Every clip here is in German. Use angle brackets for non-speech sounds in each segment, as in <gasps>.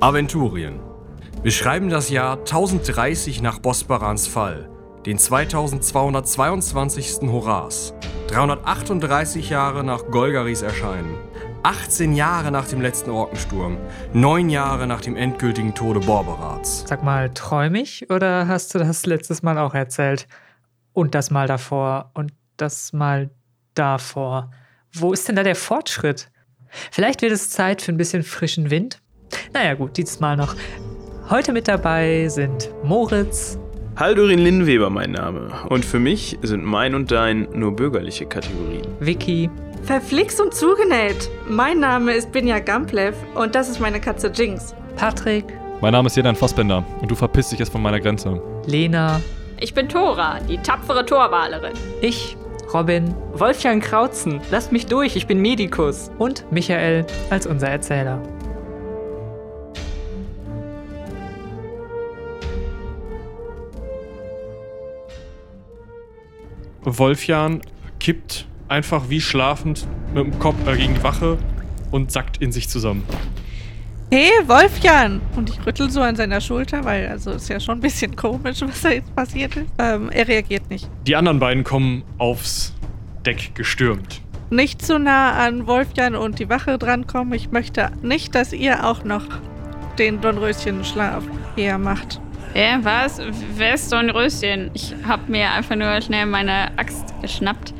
Aventurien. Wir schreiben das Jahr 1030 nach Bosbarans Fall, den 2222. Horas, 338 Jahre nach Golgaris Erscheinen, 18 Jahre nach dem letzten Orkensturm, 9 Jahre nach dem endgültigen Tode Borberats. Sag mal, träum ich oder hast du das letztes Mal auch erzählt? Und das Mal davor und das Mal davor. Wo ist denn da der Fortschritt? Vielleicht wird es Zeit für ein bisschen frischen Wind? Naja, gut, dieses Mal noch. Heute mit dabei sind Moritz. Haldurin Linnweber mein Name. Und für mich sind mein und dein nur bürgerliche Kategorien. Vicky. Verflixt und zugenäht. Mein Name ist Binja Gamplev und das ist meine Katze Jinx. Patrick. Mein Name ist Jedan Fassbender und du verpisst dich jetzt von meiner Grenze. Lena. Ich bin Tora, die tapfere Torwalerin. Ich. Robin. Wolfgang Krautzen. Lasst mich durch, ich bin Medikus. Und Michael als unser Erzähler. Wolfjan kippt einfach wie schlafend mit dem Kopf äh, gegen die Wache und sackt in sich zusammen. Hey, Wolfjan! Und ich rüttel so an seiner Schulter, weil also ist ja schon ein bisschen komisch, was da jetzt passiert ist. Ähm, er reagiert nicht. Die anderen beiden kommen aufs Deck gestürmt. Nicht zu nah an Wolfjan und die Wache drankommen. Ich möchte nicht, dass ihr auch noch den Dornröschen-Schlaf eher macht. Ja, was? Wer ist Dornröschen? Ich hab mir einfach nur schnell meine Axt geschnappt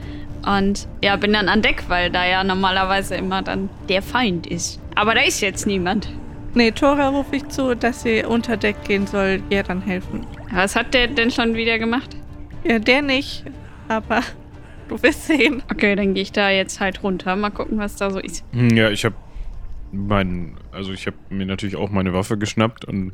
und ja, bin dann an Deck, weil da ja normalerweise immer dann der Feind ist. Aber da ist jetzt niemand. Nee, Tora rufe ich zu, dass sie unter Deck gehen soll, ihr dann helfen. Was hat der denn schon wieder gemacht? Ja, der nicht, aber <laughs> du wirst sehen. Okay, dann gehe ich da jetzt halt runter. Mal gucken, was da so ist. Hm, Ja, ich habe mein, also ich habe mir natürlich auch meine Waffe geschnappt und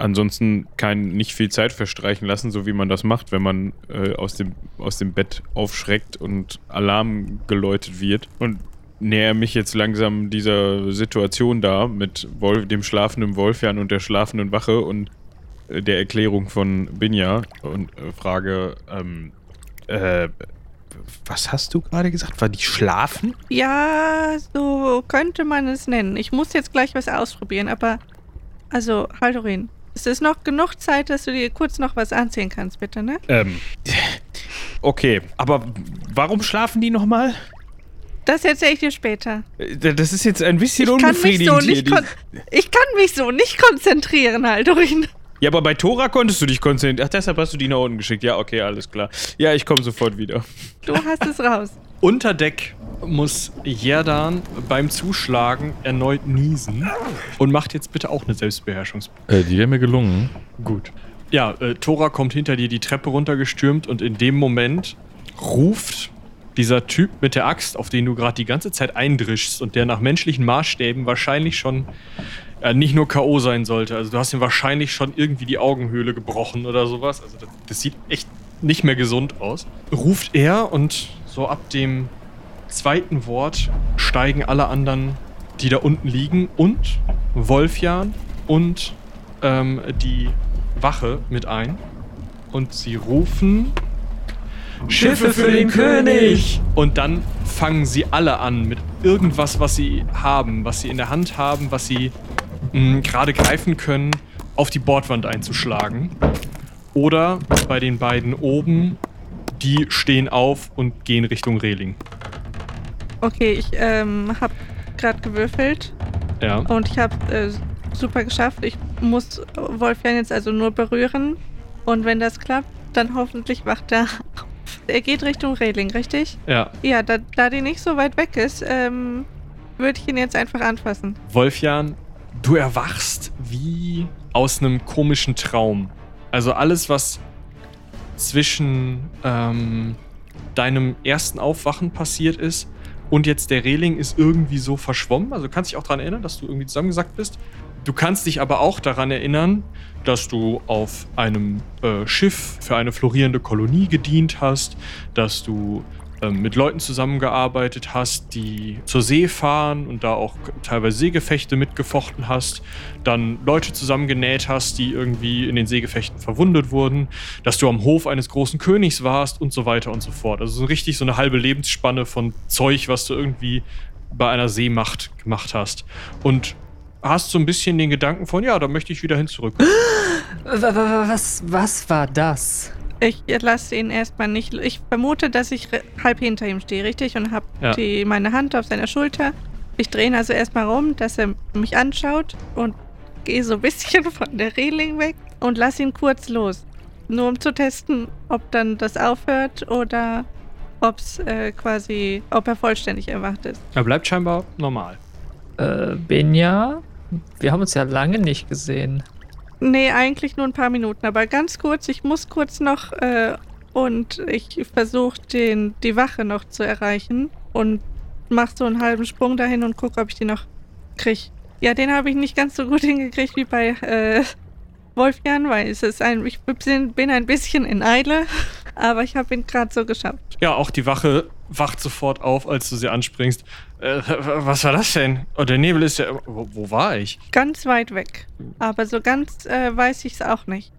ansonsten kein, nicht viel Zeit verstreichen lassen, so wie man das macht, wenn man äh, aus, dem, aus dem Bett aufschreckt und Alarm geläutet wird. Und näher mich jetzt langsam dieser Situation da mit Wolf, dem schlafenden Wolfjan und der schlafenden Wache und äh, der Erklärung von Binja und äh, frage, ähm, äh, was hast du gerade gesagt? War die schlafen? Ja, so könnte man es nennen. Ich muss jetzt gleich was ausprobieren, aber also, Haldorin, es ist noch genug Zeit, dass du dir kurz noch was anziehen kannst, bitte, ne? Ähm, okay, aber warum schlafen die nochmal? Das erzähle ich dir später. Äh, Das ist jetzt ein bisschen Ich kann, mich unbefriedigend so nicht ich kann mich so nicht konzentrieren, Haldorin. Ja, aber bei Tora konntest du dich konzentrieren. Ach, deshalb hast du die nach unten geschickt. Ja, okay, alles klar. Ja, ich komme sofort wieder. Du hast es raus. Unter Deck muss Jerdan beim Zuschlagen erneut niesen und macht jetzt bitte auch eine Selbstbeherrschungsprobe. Äh, die wäre mir gelungen. Gut. Ja, äh, Tora kommt hinter dir die Treppe runtergestürmt und in dem Moment ruft dieser Typ mit der Axt, auf den du gerade die ganze Zeit eindrischst und der nach menschlichen Maßstäben wahrscheinlich schon äh, nicht nur K.O. sein sollte. Also du hast ihm wahrscheinlich schon irgendwie die Augenhöhle gebrochen oder sowas. Also das, das sieht echt nicht mehr gesund aus. Ruft er und so ab dem zweiten Wort steigen alle anderen, die da unten liegen und Wolfjan und ähm, die Wache mit ein. Und sie rufen Schiffe für den König! Und dann fangen sie alle an mit irgendwas, was sie haben, was sie in der Hand haben, was sie mh, gerade greifen können, auf die Bordwand einzuschlagen. Oder bei den beiden oben, die stehen auf und gehen Richtung Reling. Okay, ich ähm, habe gerade gewürfelt Ja. und ich habe äh, super geschafft. Ich muss Wolfjan jetzt also nur berühren und wenn das klappt, dann hoffentlich wacht er auf. Er geht Richtung Reling, richtig? Ja. Ja, da, da die nicht so weit weg ist, ähm, würde ich ihn jetzt einfach anfassen. Wolfjan, du erwachst wie aus einem komischen Traum. Also alles, was zwischen ähm, deinem ersten Aufwachen passiert ist und jetzt der Reling ist irgendwie so verschwommen. Also du kannst dich auch daran erinnern, dass du irgendwie zusammengesackt bist. Du kannst dich aber auch daran erinnern, dass du auf einem äh, Schiff für eine florierende Kolonie gedient hast, dass du mit Leuten zusammengearbeitet hast, die zur See fahren und da auch teilweise Seegefechte mitgefochten hast, dann Leute zusammengenäht hast, die irgendwie in den Seegefechten verwundet wurden, dass du am Hof eines großen Königs warst und so weiter und so fort. Also so richtig so eine halbe Lebensspanne von Zeug, was du irgendwie bei einer Seemacht gemacht hast. Und hast so ein bisschen den Gedanken von, ja, da möchte ich wieder hin zurück. <gasps> Wa- wa- wa- Was, was war das? Ich lasse ihn erstmal nicht. Ich vermute, dass ich halb hinter ihm stehe, richtig? Und habe Ja. die meine Hand auf seiner Schulter. Ich drehe ihn also erstmal rum, dass er mich anschaut und gehe so ein bisschen <laughs> von der Reling weg und lasse ihn kurz los. Nur um zu testen, ob dann das aufhört oder ob es äh, quasi, ob er vollständig erwacht ist. Er bleibt scheinbar normal. Äh, Benja? Wir haben uns ja lange nicht gesehen. Nee, eigentlich nur ein paar Minuten, aber ganz kurz, ich muss kurz noch äh, und ich versuche den die Wache noch zu erreichen und mach so einen halben Sprung dahin und gucke, ob ich die noch krieg. Ja, den habe ich nicht ganz so gut <laughs> hingekriegt wie bei äh, Wolfjan, weil es ist ein, ich bin ein bisschen in Eile, aber ich habe ihn gerade so geschafft. Ja, auch die Wache wacht sofort auf, als du sie anspringst. Äh, was war das denn? Oh, der Nebel ist ja. Wo, wo war ich? Ganz weit weg, aber so ganz äh, weiß ich es auch nicht.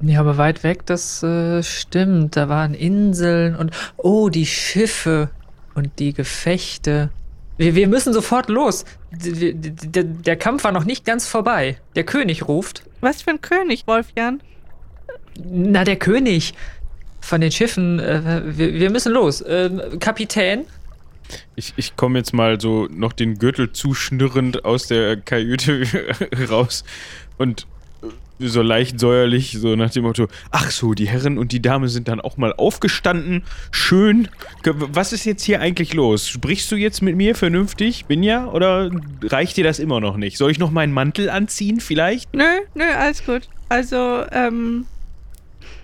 Ja, aber weit weg, das äh, stimmt. Da waren Inseln und. Oh, die Schiffe und die Gefechte. Wir, wir müssen sofort los. D- d- d- Der Kampf war noch nicht ganz vorbei. Der König ruft. Was für ein König, Wolfjan? Na, der König von den Schiffen. Äh, wir, wir müssen los. Ähm, Kapitän? Ich, ich komme jetzt mal so noch den Gürtel zuschnürrend aus der Kajüte <laughs> raus und äh, so leicht säuerlich, so nach dem Motto, ach so, die Herren und die Dame sind dann auch mal aufgestanden. Schön. Was ist jetzt hier eigentlich los? Sprichst du jetzt mit mir vernünftig, Binja? Oder reicht dir das immer noch nicht? Soll ich noch meinen Mantel anziehen vielleicht? Nö, nö, alles gut. Also, ähm,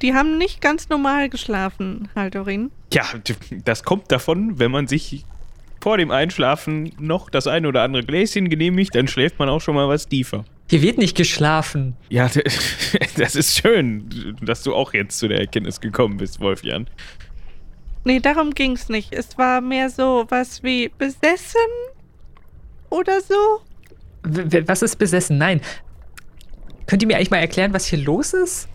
die haben nicht ganz normal geschlafen, Haldorin. Ja, das kommt davon, wenn man sich vor dem Einschlafen noch das ein oder andere Gläschen genehmigt, dann schläft man auch schon mal was tiefer. Hier wird nicht geschlafen. Ja, <laughs> das ist schön, dass du auch jetzt zu der Erkenntnis gekommen bist, Wolfjan. Nee, darum ging's nicht. Es war mehr so was wie besessen oder so. W- was ist besessen? Nein. Könnt ihr mir eigentlich mal erklären, was hier los ist?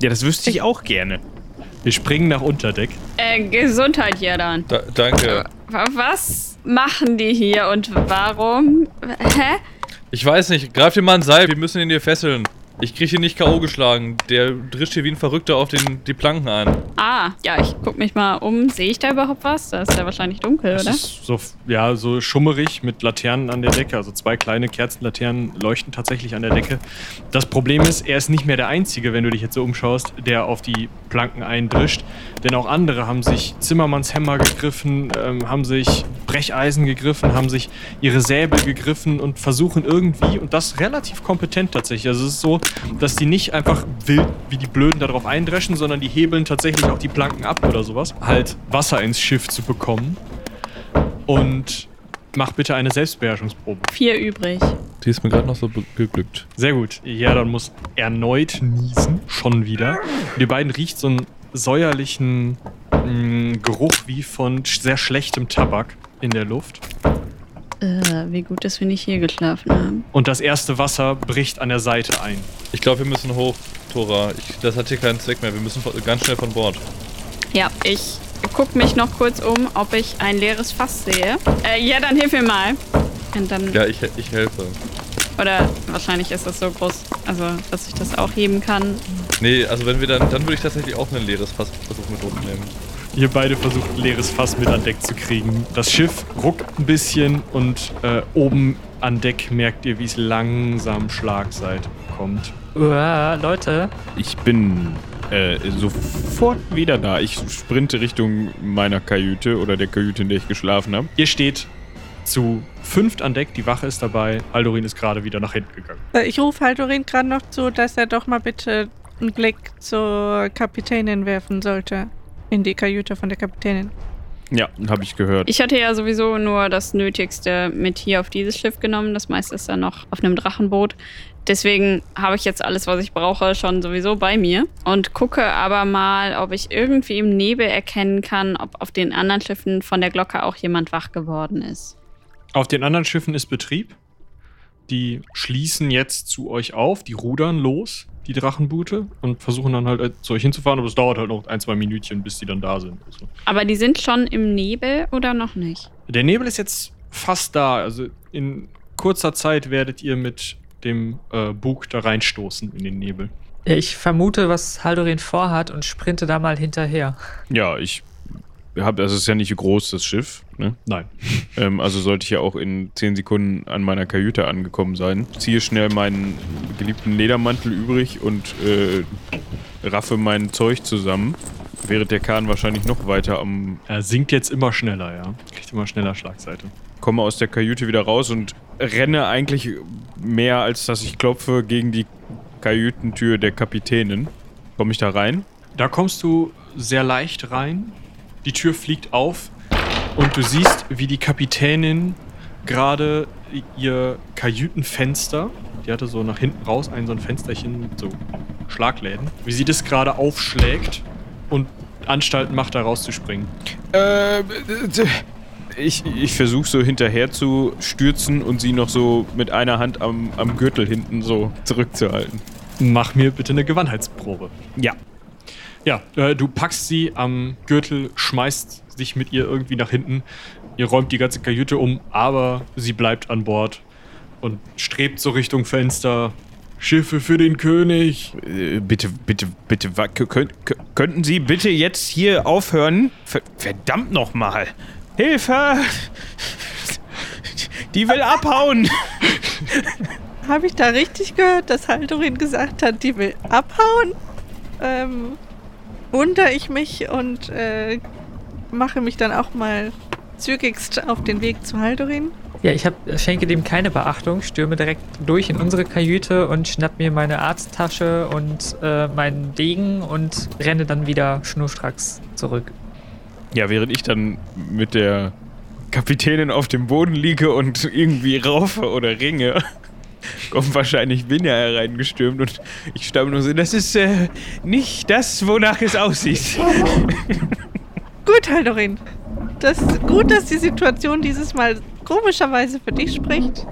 Ja, das wüsste ich auch gerne. Wir springen nach Unterdeck. Äh, Gesundheit, Jadan. Da, danke. Wa- Was machen die hier und warum? Hä? Ich weiß nicht, greif dir mal ein Seil, wir müssen ihn hier fesseln. Ich krieg ihn nicht K.O. geschlagen. Der drischt hier wie ein Verrückter auf den, die Planken ein. Ah, ja, ich guck mich mal um. Sehe ich da überhaupt was? Da ist ja wahrscheinlich dunkel, Es oder? ist so, ja, so schummerig mit Laternen an der Decke. Also zwei kleine Kerzenlaternen leuchten tatsächlich an der Decke. Das Problem ist, er ist nicht mehr der Einzige, wenn du dich jetzt so umschaust, der auf die Planken eindrischt. Denn auch andere haben sich Zimmermannshämmer gegriffen, ähm, haben sich Brecheisen gegriffen, haben sich ihre Säbel gegriffen und versuchen irgendwie, und das relativ kompetent tatsächlich. Also es ist so, dass die nicht einfach wild wie die Blöden darauf eindreschen, sondern die hebeln tatsächlich auch die Planken ab oder sowas. Halt Wasser ins Schiff zu bekommen. Und mach bitte eine Selbstbeherrschungsprobe. Vier übrig. Die ist mir gerade noch so geglückt. Sehr gut. Jadon muss erneut niesen. Schon wieder. Und ihr beiden riecht so einen säuerlichen mh, Geruch wie von sehr schlechtem Tabak in der Luft. Äh, wie gut, dass wir nicht hier geschlafen haben. Und das erste Wasser bricht an der Seite ein. Ich glaube, wir müssen hoch, Tora. Ich, das hat hier keinen Zweck mehr. Wir müssen ganz schnell von Bord. Ja, ich guck mich noch kurz um, ob ich ein leeres Fass sehe. Äh, ja, dann hilf mir mal. Und dann. Ja, ich, ich helfe. Oder wahrscheinlich ist das so groß, also dass ich das auch heben kann. Nee, also wenn wir dann, dann würde ich tatsächlich auch ein leeres Fass versuchen mit hochnehmen. Ihr beide versucht, ein leeres Fass mit an Deck zu kriegen. Das Schiff ruckt ein bisschen und äh, oben an Deck merkt ihr, wie es langsam Schlagseite kommt. Uah, Leute. Ich bin äh, sofort wieder da. Ich sprinte Richtung meiner Kajüte oder der Kajüte, in der ich geschlafen habe. Ihr steht zu fünft an Deck, die Wache ist dabei. Aldorin ist gerade wieder nach hinten gegangen. Äh, Ich rufe Haldorin gerade noch zu, dass er doch mal bitte einen Blick zur Kapitänin werfen sollte. In die Kajüte von der Kapitänin. Ja, habe ich gehört. Ich hatte ja sowieso nur das Nötigste mit hier auf dieses Schiff genommen. Das meiste ist dann noch auf einem Drachenboot. Deswegen habe ich jetzt alles, was ich brauche, schon sowieso bei mir. Und gucke aber mal, ob ich irgendwie im Nebel erkennen kann, ob auf den anderen Schiffen von der Glocke auch jemand wach geworden ist. Auf den anderen Schiffen ist Betrieb. Die schließen jetzt zu euch auf, die rudern los, die Drachenboote, und versuchen dann halt äh, zu euch hinzufahren, aber es dauert halt noch ein, zwei Minütchen, bis die dann da sind. Also. Aber die sind schon im Nebel oder noch nicht? Der Nebel ist jetzt fast da. Also in kurzer Zeit werdet ihr mit dem äh, Bug da reinstoßen in den Nebel. Ich vermute, was Haldorin vorhat und sprinte da mal hinterher. Ja, ich habe, also es ist ja nicht groß, das Schiff. Ne? Nein. <laughs> Ähm, also sollte ich ja auch in 10 Sekunden an meiner Kajüte angekommen sein. Ziehe schnell meinen geliebten Ledermantel übrig und äh, raffe mein Zeug zusammen. Während der Kahn wahrscheinlich noch weiter am. Er sinkt jetzt immer schneller, ja. Kriegt immer schneller Schlagseite. Komme aus der Kajüte wieder raus und renne eigentlich mehr, als dass ich klopfe gegen die Kajütentür der Kapitänin. Komme ich da rein? Da kommst du sehr leicht rein. Die Tür fliegt auf und du siehst, wie die Kapitänin gerade ihr Kajütenfenster, die hatte so nach hinten raus ein so ein Fensterchen mit so Schlagläden, wie sie das gerade aufschlägt und Anstalten macht, da rauszuspringen. Äh, ich, ich versuche so hinterher zu stürzen und sie noch so mit einer Hand am, am Gürtel hinten so zurückzuhalten. Mach mir bitte eine Gewandheitsprobe. Ja. Ja, äh, du packst sie am Gürtel, schmeißt dich mit ihr irgendwie nach hinten. Ihr räumt die ganze Kajüte um, aber sie bleibt an Bord und strebt so Richtung Fenster. Schiffe für den König. Äh, bitte, bitte, bitte, könnt- könnten Sie bitte jetzt hier aufhören? Ver verdammt nochmal. Hilfe! Die will abhauen! Habe ich da richtig gehört, dass Haldorin gesagt hat, die will abhauen? Ähm, wundere ich mich und äh, mache mich dann auch mal zügigst auf den Weg zu Haldorin. Ja, ich hab, schenke dem keine Beachtung, stürme direkt durch in unsere Kajüte und schnapp mir meine Arzttasche und äh, meinen Degen und renne dann wieder schnurstracks zurück. Ja, während ich dann mit der Kapitänin auf dem Boden liege und irgendwie raufe oder ringe, kommt wahrscheinlich Binja hereingestürmt und ich stamme nur so, das ist äh, nicht das, wonach es aussieht. <laughs> Gut, Haldorin. Das ist gut, dass die Situation dieses Mal komischerweise für dich spricht.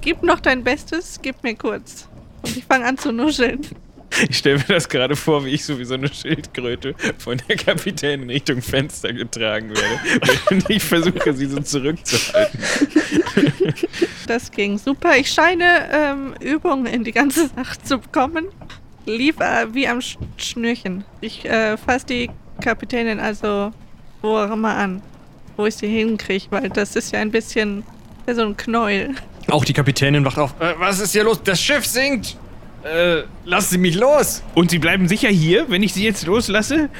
Gib noch dein Bestes, gib mir kurz. Und ich fange an zu nuscheln. Ich stelle mir das gerade vor, wie ich so wie so eine Schildkröte von der Kapitänin Richtung Fenster getragen werde. Während ich versuche, sie so zurückzuhalten. Das ging super. Ich scheine ähm, Übungen in die ganze Sache zu bekommen. Lief äh, wie am Sch Schnürchen. Ich äh, fasse die Kapitänin also wo auch immer an, wo ich sie hinkriege, weil das ist ja ein bisschen so ein Knäuel. Auch die Kapitänin wacht auf. Äh, was ist hier los? Das Schiff sinkt! Äh, lassen Sie mich los! Und sie bleiben sicher hier, wenn ich sie jetzt loslasse?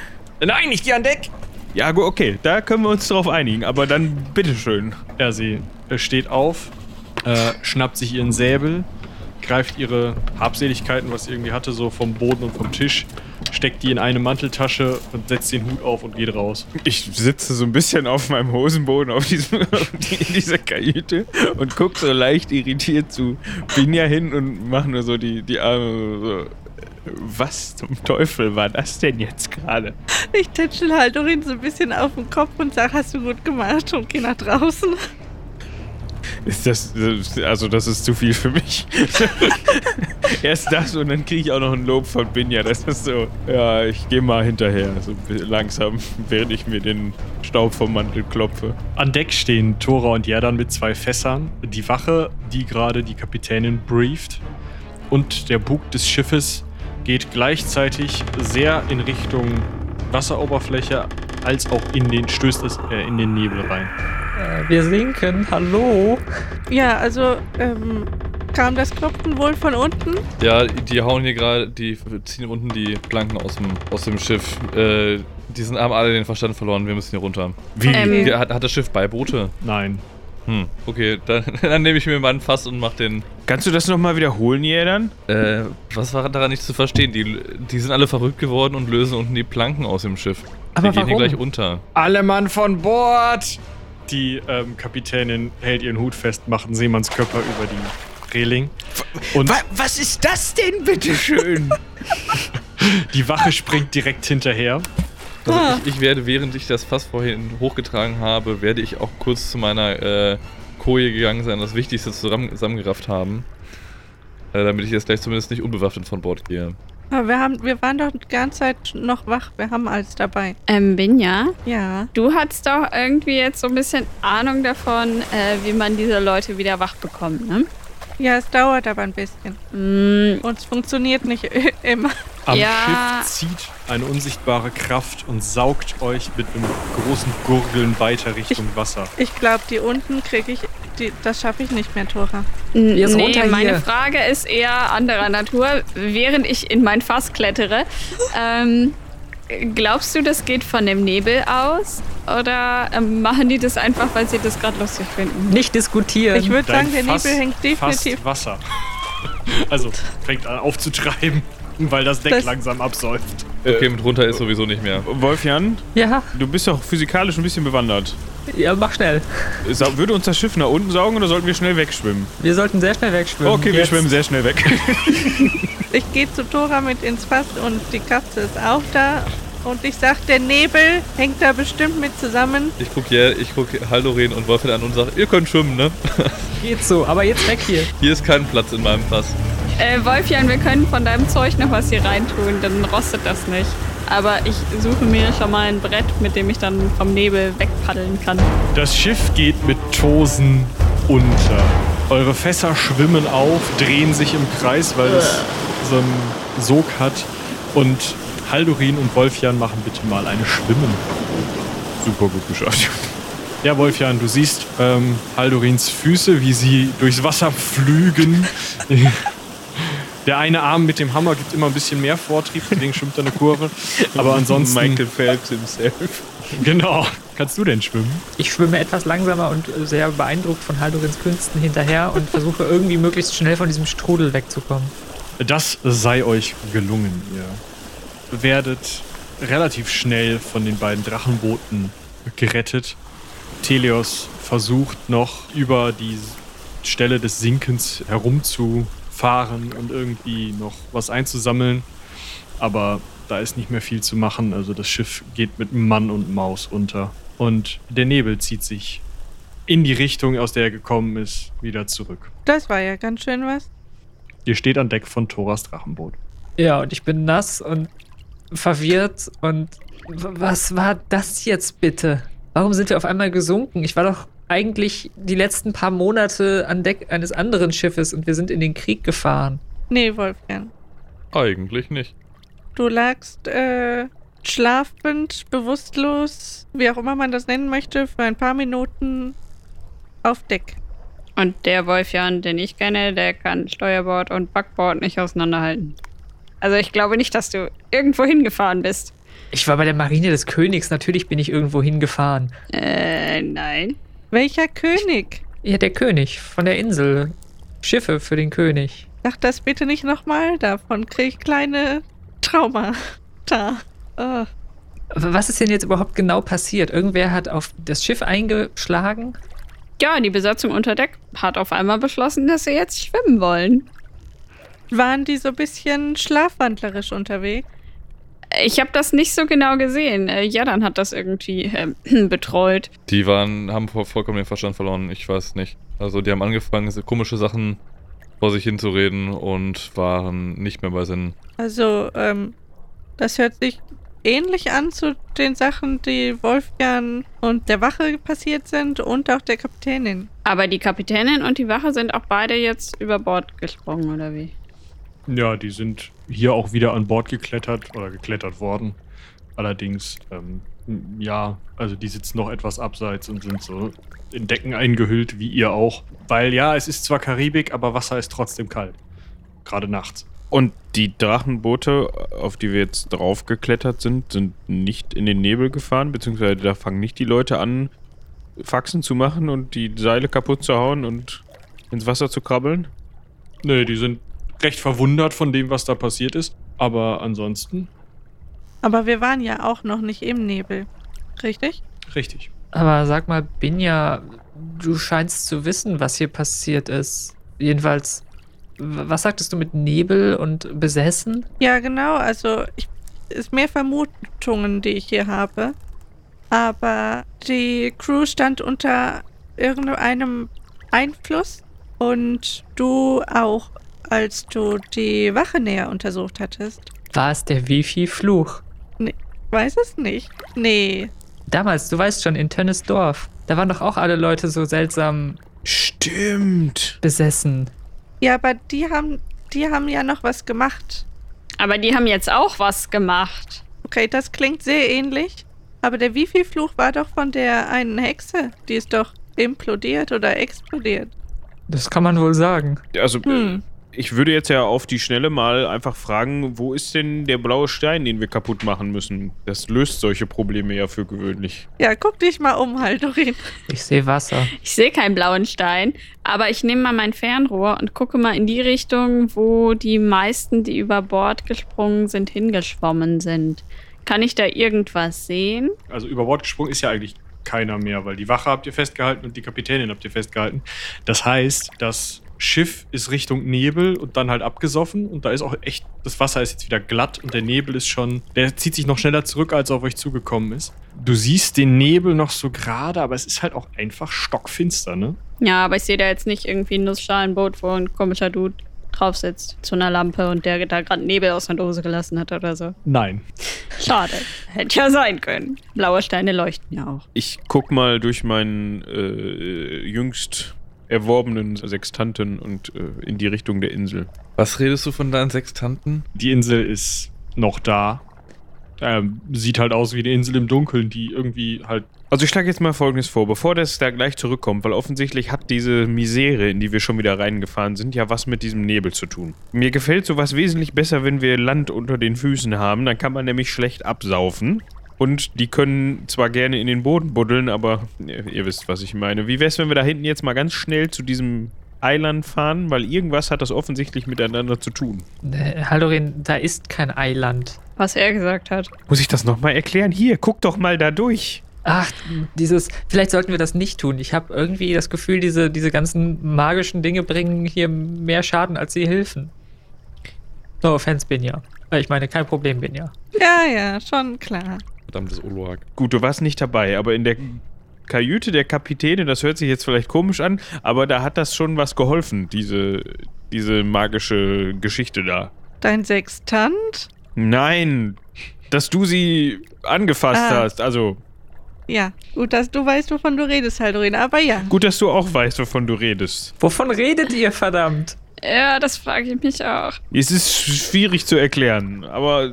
Nein, ich gehe an Deck! Ja, gu- okay, da können wir uns drauf einigen, aber dann bitteschön. Ja, sie steht auf, äh, schnappt sich ihren Säbel, greift ihre Habseligkeiten, was sie irgendwie hatte, so vom Boden und vom Tisch, steckt die in eine Manteltasche und setzt den Hut auf und geht raus. Ich sitze so ein bisschen auf meinem Hosenboden auf diesem, <laughs> in dieser Kajüte und gucke so leicht irritiert zu Binja hin und mache nur so die, die Arme so. Was zum Teufel war das denn jetzt gerade? Ich tätschel Haldorin so ein bisschen auf den Kopf und sag, hast du gut gemacht und geh nach draußen. Ist das, also das ist zu viel für mich. <laughs> Erst das und dann kriege ich auch noch ein Lob von Binja. Das ist so, ja, ich gehe mal hinterher, so langsam, <laughs> während ich mir den Staub vom Mantel klopfe. An Deck stehen Tora und Jerdan mit zwei Fässern, die Wache, die gerade die Kapitänin brieft, und der Bug des Schiffes geht gleichzeitig sehr in Richtung Wasseroberfläche als auch in den stößt es äh, in den Nebel rein. Äh, wir sinken, hallo? Ja, also ähm, kam das Klopfen wohl von unten? Ja, die hauen hier gerade, die ziehen unten die Planken aus dem, aus dem Schiff. Äh, die sind, haben alle den Verstand verloren, wir müssen hier runter. Wie? Ähm, Hat, hat das Schiff Beiboote? Nein. Hm, okay, dann, <laughs> dann nehme ich mir mal ein Fass und mach den. Kannst du das nochmal wiederholen, Jädern? Äh, was war daran nicht zu verstehen? Die, die sind alle verrückt geworden und lösen unten die Planken aus dem Schiff. Aber wir gehen hier gleich unter. Alle Mann von Bord! Die ähm, Kapitänin hält ihren Hut fest, macht einen Seemannskörper über die Reling. Und Wa was ist das denn, bitteschön? <laughs> die Wache springt direkt hinterher. Also Ah. ich, ich werde, während ich das Fass vorhin hochgetragen habe, werde ich auch kurz zu meiner äh, Koje gegangen sein, das Wichtigste zusammen, zusammengerafft haben. Äh, damit ich jetzt gleich zumindest nicht unbewaffnet von Bord gehe. Aber wir, haben, wir waren doch die ganze Zeit noch wach. Wir haben alles dabei. Ähm, Binja, Ja. du hattest doch irgendwie jetzt so ein bisschen Ahnung davon, äh, wie man diese Leute wieder wach bekommt, ne? Ja, es dauert aber ein bisschen. Mm, Und es funktioniert nicht <laughs> immer. Am Ja. Schiff zieht eine unsichtbare Kraft und saugt euch mit einem großen Gurgeln weiter Richtung Wasser. Ich glaube, die unten kriege ich. Die, das schaffe ich nicht mehr, Tora. n- nee, meine hier. Frage ist eher anderer Natur. Während ich in mein Fass klettere, <laughs> ähm, glaubst du, das geht von dem Nebel aus? Oder ähm, machen die das einfach, weil sie das gerade lustig finden? Nicht diskutieren. Ich würde sagen, der Fass Nebel hängt definitiv. Wasser. Also fängt an aufzutreiben, <laughs> weil das Deck Das- langsam absäuft. Okay, mit runter ist sowieso nicht mehr. Wolfjan, ja, du bist doch physikalisch ein bisschen bewandert. ja, mach schnell. Sa- Würde uns das Schiff nach unten saugen oder sollten wir schnell wegschwimmen? Wir sollten sehr schnell wegschwimmen. Okay, wir Jetzt. schwimmen sehr schnell weg. <laughs> Ich gehe zu Tora mit ins Fass und die Katze ist auch da. Und ich sag, der Nebel hängt da bestimmt mit zusammen. Ich guck hier, ich guck Haldorin und Wolfgang an und sag, ihr könnt schwimmen, ne? Geht so, aber jetzt weg hier. Hier ist kein Platz in meinem Fass. Äh, Wolfjan, wir können von deinem Zeug noch was hier reintun, dann rostet das nicht. Aber ich suche mir schon mal ein Brett, mit dem ich dann vom Nebel wegpaddeln kann. Das Schiff geht mit Tosen unter. Eure Fässer schwimmen auf, drehen sich im Kreis, weil es so einen Sog hat. Und Haldorin und Wolfjan machen bitte mal eine Schwimmen. Super gut geschafft. Ja, Wolfjan, du siehst ähm, Haldorins Füße, wie sie durchs Wasser pflügen. <laughs> Der eine Arm mit dem Hammer gibt immer ein bisschen mehr Vortrieb, deswegen schwimmt er eine Kurve. <laughs> Aber ansonsten. Michael Phelps himself. Genau. Kannst du denn schwimmen? Ich schwimme etwas langsamer und äh, sehr beeindruckt von Haldorins Künsten hinterher und versuche irgendwie möglichst schnell von diesem Strudel wegzukommen. Das sei euch gelungen. Ihr werdet relativ schnell von den beiden Drachenbooten gerettet. Teleos versucht noch über die Stelle des Sinkens herumzufahren und irgendwie noch was einzusammeln. Aber da ist nicht mehr viel zu machen. Also das Schiff geht mit Mann und Maus unter. Und der Nebel zieht sich in die Richtung, aus der er gekommen ist, wieder zurück. Das war ja ganz schön was. Ihr steht an Deck von Thoras Drachenboot. Ja, und ich bin nass und verwirrt und was war das jetzt bitte? Warum sind wir auf einmal gesunken? Ich war doch eigentlich die letzten paar Monate an Deck eines anderen Schiffes und wir sind in den Krieg gefahren. Nee, Wolfgang. Eigentlich nicht. Du lagst äh, schlafend, bewusstlos, wie auch immer man das nennen möchte, für ein paar Minuten auf Deck. Und der Wolfjan, den ich kenne, der kann Steuerbord und Backbord nicht auseinanderhalten. Also ich glaube nicht, dass du irgendwo hingefahren bist. Ich war bei der Marine des Königs, natürlich bin ich irgendwo hingefahren. Äh, nein. Welcher König? Ja, der König von der Insel. Schiffe für den König. Sag das bitte nicht nochmal, davon krieg ich kleine Traumata. Oh. Was ist denn jetzt überhaupt genau passiert? Irgendwer hat auf das Schiff eingeschlagen? Ja, die Besatzung unter Deck hat auf einmal beschlossen, dass sie jetzt schwimmen wollen. Waren die so ein bisschen schlafwandlerisch unterwegs? Ich habe das nicht so genau gesehen. Äh, Jadan hat das irgendwie äh, <clears throat> betreut. Die waren, haben voll- vollkommen den Verstand verloren, ich weiß nicht. Also die haben angefangen, so komische Sachen vor sich hinzureden und waren nicht mehr bei Sinn. Also, ähm, das hört sich ähnlich an zu den Sachen, die Wolfgang und der Wache passiert sind und auch der Kapitänin. Aber die Kapitänin und die Wache sind auch beide jetzt über Bord gesprungen, oder wie? Ja, die sind hier auch wieder an Bord geklettert oder geklettert worden. Allerdings, ähm, ja, also die sitzen noch etwas abseits und sind so in Decken eingehüllt, wie ihr auch. Weil ja, es ist zwar Karibik, aber Wasser ist trotzdem kalt. Gerade nachts. Und die Drachenboote, auf die wir jetzt draufgeklettert sind, sind nicht in den Nebel gefahren, beziehungsweise da fangen nicht die Leute an, Faxen zu machen und die Seile kaputt zu hauen und ins Wasser zu krabbeln. Nee, die sind recht verwundert von dem, was da passiert ist. Aber ansonsten, Aber wir waren ja auch noch nicht im Nebel. Richtig? richtig. Aber sag mal, Binja, du scheinst zu wissen, was hier passiert ist. Jedenfalls, was sagtest du mit Nebel und besessen? Ja, genau. Also, ich, ist mehr Vermutungen, die ich hier habe. Aber die Crew stand unter irgendeinem Einfluss und du auch, als du die Wache näher untersucht hattest. War es der Wifi-Fluch? Weiß es nicht. Nee. Damals, du weißt schon, in Tönnesdorf. Da waren doch auch alle Leute so seltsam Stimmt. besessen. Ja, aber die haben, die haben ja noch was gemacht. Aber die haben jetzt auch was gemacht. Okay, das klingt sehr ähnlich. Aber der Wifi-Fluch war doch von der einen Hexe. Die ist doch implodiert oder explodiert. Das kann man wohl sagen. Also, Hm. Ich würde jetzt ja auf die Schnelle mal einfach fragen, wo ist denn der blaue Stein, den wir kaputt machen müssen? Das löst solche Probleme ja für gewöhnlich. Ja, guck dich mal um, Haldorin. Ich sehe Wasser. Ich sehe keinen blauen Stein, aber ich nehme mal mein Fernrohr und gucke mal in die Richtung, wo die meisten, die über Bord gesprungen sind, hingeschwommen sind. Kann ich da irgendwas sehen? Also über Bord gesprungen ist ja eigentlich keiner mehr, weil die Wache habt ihr festgehalten und die Kapitänin habt ihr festgehalten. Das heißt, das Schiff ist Richtung Nebel und dann halt abgesoffen und da ist auch echt, das Wasser ist jetzt wieder glatt und der Nebel ist schon, der zieht sich noch schneller zurück, als er auf euch zugekommen ist. Du siehst den Nebel noch so gerade, aber es ist halt auch einfach stockfinster, ne? Ja, aber ich sehe da jetzt nicht irgendwie ein Nussschalenboot, wo ein komischer Dude drauf sitzt zu einer Lampe und der da gerade Nebel aus einer Dose gelassen hat oder so. Nein. Schade. Hätte ja sein können. Blaue Steine leuchten ja auch. Ich guck mal durch meinen äh, jüngst erworbenen Sextanten und äh, in die Richtung der Insel. Was redest du von deinen Sextanten? Die Insel ist noch da. Ähm, sieht halt aus wie eine Insel im Dunkeln, die irgendwie halt. Also ich schlage jetzt mal Folgendes vor, bevor das da gleich zurückkommt, weil offensichtlich hat diese Misere, in die wir schon wieder reingefahren sind, ja was mit diesem Nebel zu tun. Mir gefällt sowas wesentlich besser, wenn wir Land unter den Füßen haben, dann kann man nämlich schlecht absaufen. Und die können zwar gerne in den Boden buddeln, aber ihr, ihr wisst, was ich meine. Wie wär's, wenn wir da hinten jetzt mal ganz schnell zu diesem Eiland fahren, weil irgendwas hat das offensichtlich miteinander zu tun. Äh, Haldorin, da ist kein Eiland. Was er gesagt hat. Muss ich das nochmal erklären? Hier, guck doch mal da durch. Ach, dieses, vielleicht sollten wir das nicht tun. Ich habe irgendwie das Gefühl, diese, diese ganzen magischen Dinge bringen hier mehr Schaden, als sie helfen. No offense, Binja. Äh, Ich meine, kein Problem, Binja. Ja, ja, schon klar. Verdammtes Oloak. Gut, du warst nicht dabei, aber in der Kajüte der Kapitäne, das hört sich jetzt vielleicht komisch an, aber da hat das schon was geholfen, diese, diese magische Geschichte da. Dein Sextant? Nein, dass du sie angefasst Ah. hast. Also, Ja, gut, dass du weißt, wovon du redest, Haldorin. Aber ja. gut, dass du auch weißt, wovon du redest. Wovon redet ihr, verdammt? Ja, das frage ich mich auch. Es ist schwierig zu erklären, aber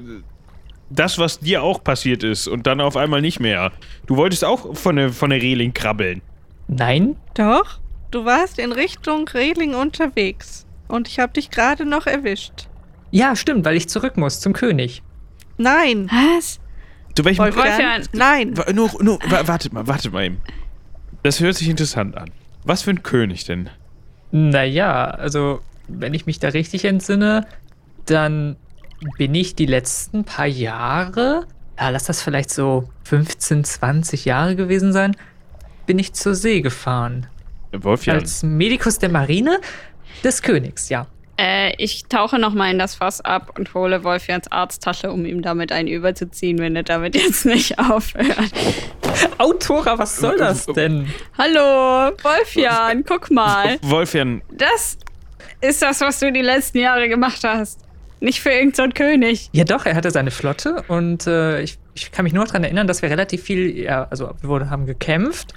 das, was dir auch passiert ist und dann auf einmal nicht mehr. Du wolltest auch von der, von der Reling krabbeln. Nein? Doch, du warst in Richtung Reling unterwegs. Und ich habe dich gerade noch erwischt. Ja, stimmt, weil ich zurück muss zum König. Nein, Was? Zu welchem Wolfgang. Nein. Nur, nur, wa- wartet mal, wartet mal eben. Das hört sich interessant an. Was für ein König denn? Naja, also, wenn ich mich da richtig entsinne, dann bin ich die letzten paar Jahre, ja, lass das vielleicht so 15, 20 Jahre gewesen sein, bin ich zur See gefahren. Wolfjan. Als Medikus der Marine des Königs, ja. Äh, ich tauche nochmal in das Fass ab und hole Wolfjans Arzttasche, um ihm damit einen überzuziehen, wenn er damit jetzt nicht aufhört. Autora, was soll das denn? Hallo, Wolfjan, guck mal. Wolfjan, Das ist das, was du die letzten Jahre gemacht hast. Nicht für irgendeinen so König. Ja, doch, er hatte seine Flotte und äh, ich, ich kann mich nur daran erinnern, dass wir relativ viel, ja, also wir haben gekämpft.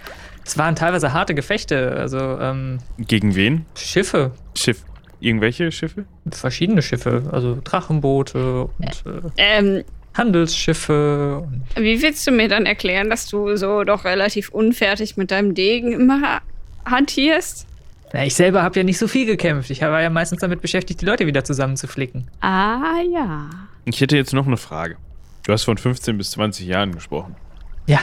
Es waren teilweise harte Gefechte, also ähm, gegen wen? Schiffe, Schiff. Irgendwelche Schiffe? verschiedene Schiffe, also Drachenboote und äh, Ähm, Handelsschiffe. Und wie willst du mir dann erklären, dass du so doch relativ unfertig mit deinem Degen immer hantierst? Na, ich selber habe ja nicht so viel gekämpft. Ich war ja meistens damit beschäftigt, die Leute wieder zusammenzuflicken. Ah, ja. Ich hätte jetzt noch eine Frage. Du hast von 15 bis 20 Jahren gesprochen. Ja,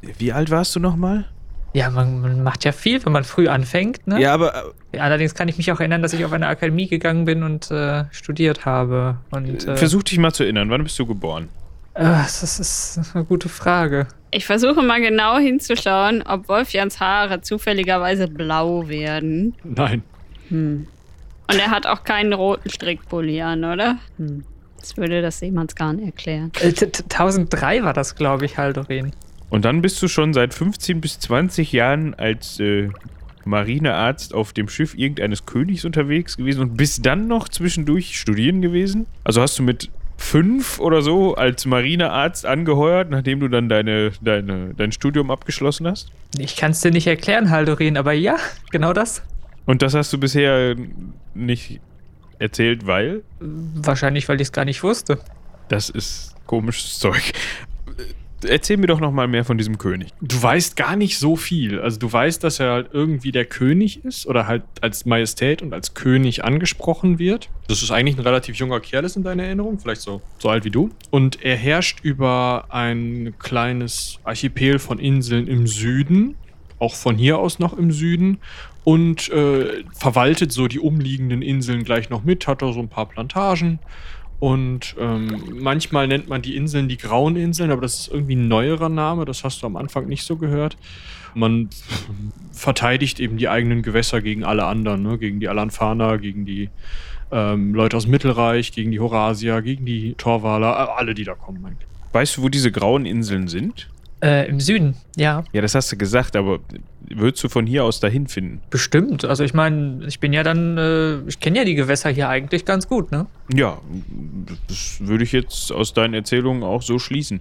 Wie alt warst du nochmal? ja, man, man macht ja viel, wenn man früh anfängt. Ne? Ja, aber Allerdings kann ich mich auch erinnern, dass ich auf eine Akademie gegangen bin und äh, studiert habe. Und, äh, äh, versuch dich mal zu erinnern. Wann bist du geboren? Äh, das ist eine gute Frage. Ich versuche mal genau hinzuschauen, ob Wolfjans Haare zufälligerweise blau werden. Nein. Hm. Und er hat auch keinen roten Strickpulli an, oder? Hm. Das würde das Seemannsgarn erklären. Äh, t- t- 1003 war das, glaube ich, Haldorin. Und dann bist du schon seit 15 bis 20 Jahren als äh, Marinearzt auf dem Schiff irgendeines Königs unterwegs gewesen und bist dann noch zwischendurch studieren gewesen? Also hast du mit fünf oder so als Marinearzt angeheuert, nachdem du dann deine, deine, dein Studium abgeschlossen hast? Ich kann es dir nicht erklären, Haldorin, aber ja, genau das. Und das hast du bisher nicht erzählt, weil? Wahrscheinlich, weil ich es gar nicht wusste. Das ist komisches Zeug. Erzähl mir doch noch mal mehr von diesem König. Du weißt gar nicht so viel. Also du weißt, dass er halt irgendwie der König ist oder halt als Majestät und als König angesprochen wird. Das ist eigentlich ein relativ junger Kerl ist in deiner Erinnerung, vielleicht so, so alt wie du. Und er herrscht über ein kleines Archipel von Inseln im Süden, auch von hier aus noch im Süden und äh, verwaltet so die umliegenden Inseln gleich noch mit, hat da so ein paar Plantagen und ähm, manchmal nennt man die Inseln die Grauen Inseln, aber das ist irgendwie ein neuerer Name, das hast du am Anfang nicht so gehört. Man <laughs> verteidigt eben die eigenen Gewässer gegen alle anderen, ne? gegen die Alanfaner, gegen die ähm, Leute aus Mittelreich, gegen die Horasier, gegen die Torwaler, alle, die da kommen. Eigentlich. Weißt du, wo diese grauen Inseln sind? Äh, Im Süden, ja. Ja, das hast du gesagt, aber würdest du von hier aus dahin finden? Bestimmt. Also ich meine, ich bin ja dann, äh, ich kenne ja die Gewässer hier eigentlich ganz gut, ne? Ja, das würde ich jetzt aus deinen Erzählungen auch so schließen.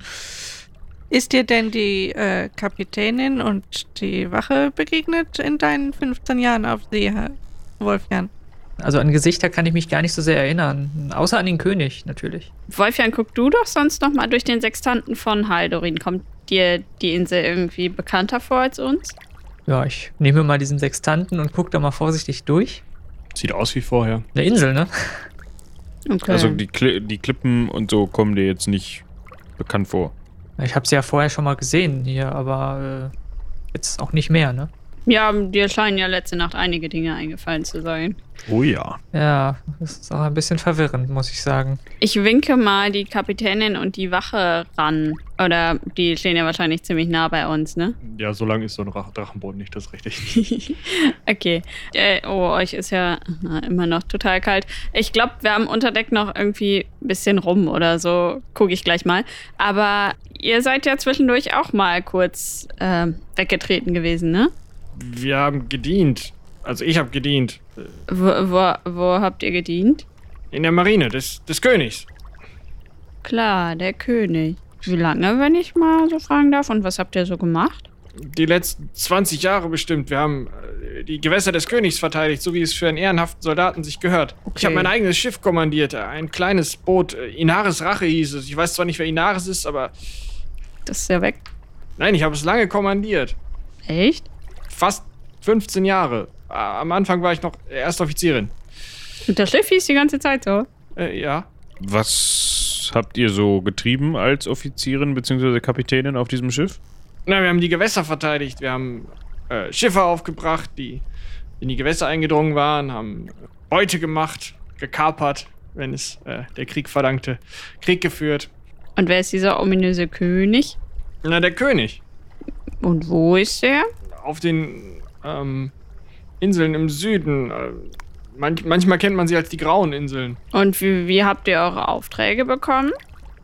Ist dir denn die äh, Kapitänin und die Wache begegnet in deinen 15 Jahren auf See, Herr Wolfjan? Also an Gesichter kann ich mich gar nicht so sehr erinnern. Außer an den König, natürlich. Wolfjan, guck du doch sonst noch mal durch den Sextanten von Haldorin. Kommt dir die Insel irgendwie bekannter vor als uns? Ja, ich nehme mal diesen Sextanten und gucke da mal vorsichtig durch. Sieht aus wie vorher. Eine Insel, ne? Okay. Also die, Kli die Klippen und so kommen dir jetzt nicht bekannt vor. Ich habe sie ja vorher schon mal gesehen hier, aber äh, jetzt auch nicht mehr, ne? Ja, dir scheinen ja letzte Nacht einige Dinge eingefallen zu sein. Oh ja. Ja, das ist auch ein bisschen verwirrend, muss ich sagen. Ich winke mal die Kapitänin und die Wache ran. Oder die stehen ja wahrscheinlich ziemlich nah bei uns, ne? Ja, so lang ist so ein Rach- Drachenboot nicht, das ist richtig. <laughs> okay. Äh, oh, euch ist ja immer noch total kalt. Ich glaube, wir haben unter Deck noch irgendwie ein bisschen rum oder so. Gucke ich gleich mal. Aber ihr seid ja zwischendurch auch mal kurz äh, weggetreten gewesen, ne? Wir haben gedient. Also ich habe gedient. Wo, wo, wo habt ihr gedient? In der Marine des, des Königs. Klar, der König. Wie lange, wenn ich mal so fragen darf? Und was habt ihr so gemacht? Die letzten 20 Jahre bestimmt. Wir haben äh, die Gewässer des Königs verteidigt, so wie es für einen ehrenhaften Soldaten sich gehört. Ich Okay. habe mein eigenes Schiff kommandiert. Ein kleines Boot. äh, Inaris Rache hieß es. Ich weiß zwar nicht, wer Inaris ist, aber Das ist ja weg. nein, ich habe es lange kommandiert. Echt? Fast 15 Jahre. Äh, Am Anfang war ich noch Erstoffizierin. Und das Schiff hieß die ganze Zeit so. Äh, ja. Was habt ihr so getrieben als Offizierin bzw. Kapitänin auf diesem Schiff? Na, wir haben die Gewässer verteidigt. Wir haben äh, Schiffe aufgebracht, die in die Gewässer eingedrungen waren, haben Beute gemacht, gekapert, wenn es äh, der Krieg verlangte, Krieg geführt. Und wer ist dieser ominöse König? Na, der König. Und wo ist er? Auf den ähm, Inseln im Süden. Äh, manch, manchmal kennt man sie als die Grauen Inseln. Und wie, wie habt ihr eure Aufträge bekommen?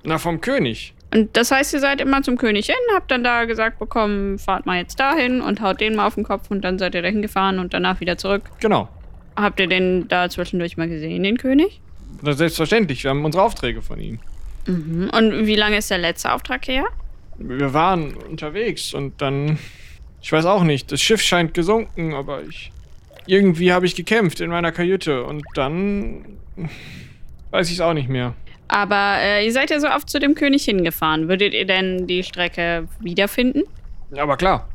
Na, vom König. Und das heißt, ihr seid immer zum König hin, habt dann da gesagt bekommen, fahrt mal jetzt dahin und haut den mal auf den Kopf und dann seid ihr dahin gefahren und danach wieder zurück. Genau. Habt ihr den da zwischendurch mal gesehen, den König? Na, selbstverständlich. Wir haben unsere Aufträge von ihm. Mhm. Und wie lange ist der letzte Auftrag her? Wir waren unterwegs und dann. Ich weiß auch nicht, das Schiff scheint gesunken, aber ich. Irgendwie habe ich gekämpft in meiner Kajüte und dann. Weiß ich es auch nicht mehr. Aber äh, ihr seid ja so oft zu dem König hingefahren. Würdet ihr denn die Strecke wiederfinden? Aber klar.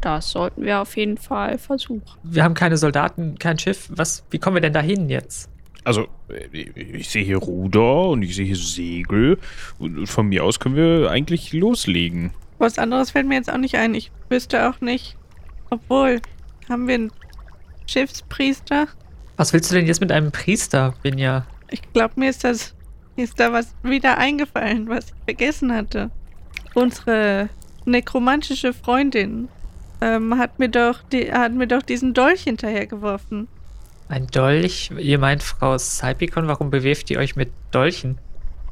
Das sollten wir auf jeden Fall versuchen. Wir haben keine Soldaten, kein Schiff. Was, wie kommen wir denn dahin jetzt? Also, äh, ich sehe hier Ruder und ich sehe hier Segel. Und von mir aus können wir eigentlich loslegen. Was anderes fällt mir jetzt auch nicht ein. Ich wüsste auch nicht. Obwohl, haben wir einen Schiffspriester? Was willst du denn jetzt mit einem Priester, Binja? Ich glaube, mir ist das. Mir ist da was wieder eingefallen, was ich vergessen hatte. Unsere nekromantische Freundin ähm, hat, mir doch die, hat mir doch diesen Dolch hinterhergeworfen. Ein Dolch? Ihr meint Frau Saipikon, warum bewirft ihr euch mit Dolchen?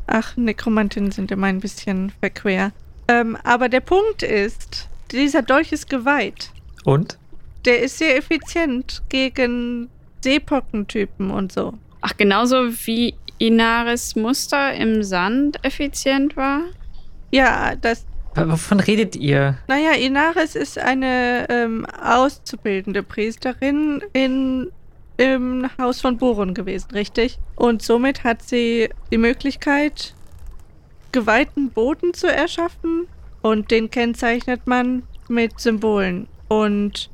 Ach, Nekromantinnen sind immer ein bisschen verquer. Ähm, aber der Punkt ist, dieser Dolch ist geweiht. Und? Der ist sehr effizient gegen Seepockentypen und so. Ach, genauso wie Inaris Muster im Sand effizient war? Ja, das. Wovon redet ihr? Naja, Inaris ist eine ähm, auszubildende Priesterin in, im Haus von Boron gewesen, richtig? Und somit hat sie die Möglichkeit, geweihten Boden zu erschaffen. Und den kennzeichnet man mit Symbolen. Und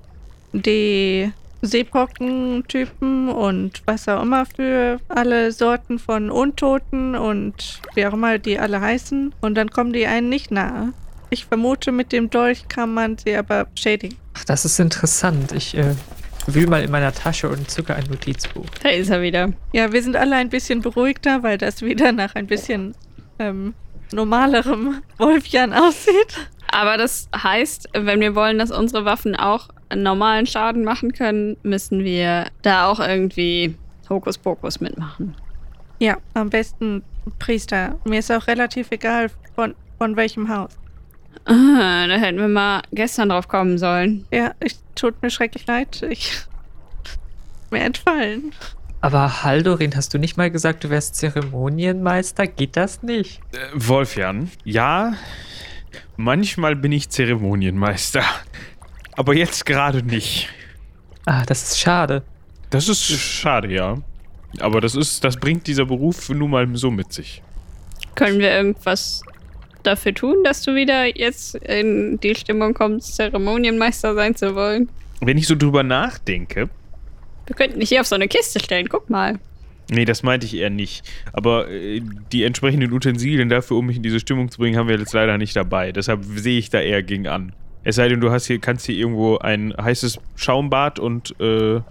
die Seepocken-Typen und was auch immer für alle Sorten von Untoten und wie auch immer die alle heißen. Und dann kommen die einen nicht nahe. Ich vermute, mit dem Dolch kann man sie aber schädigen. Ach, das ist interessant. Ich äh, wühl mal in meiner Tasche und zücke ein Notizbuch. Da ist er wieder. Ja, wir sind alle ein bisschen beruhigter, weil das wieder nach ein bisschen ähm, normalerem Wolfjan aussieht. Aber das heißt, wenn wir wollen, dass unsere Waffen auch normalen Schaden machen können, müssen wir da auch irgendwie Hokuspokus mitmachen. Ja, am besten Priester. Mir ist auch relativ egal, von, von welchem Haus. Ah, da hätten wir mal gestern drauf kommen sollen. Ja, ich tut mir schrecklich leid. Ich <laughs> mir entfallen. Aber Haldorin, hast du nicht mal gesagt, du wärst Zeremonienmeister? Geht das nicht? Äh, Wolfjan, ja, manchmal bin ich Zeremonienmeister. <laughs> Aber jetzt gerade nicht. Ah, das ist schade. Das ist schade, ja. Aber das ist, das bringt dieser Beruf nun mal so mit sich. Können wir irgendwas dafür tun, dass du wieder jetzt in die Stimmung kommst, Zeremonienmeister sein zu wollen? Wenn ich so drüber nachdenke. Wir könnten dich hier auf so eine Kiste stellen, guck mal. Nee, das meinte ich eher nicht. Aber äh, die entsprechenden Utensilien dafür, um mich in diese Stimmung zu bringen, haben wir jetzt leider nicht dabei. Deshalb sehe ich da eher gegen an. Es sei denn, du hast hier, kannst hier irgendwo ein heißes Schaumbad und äh, äh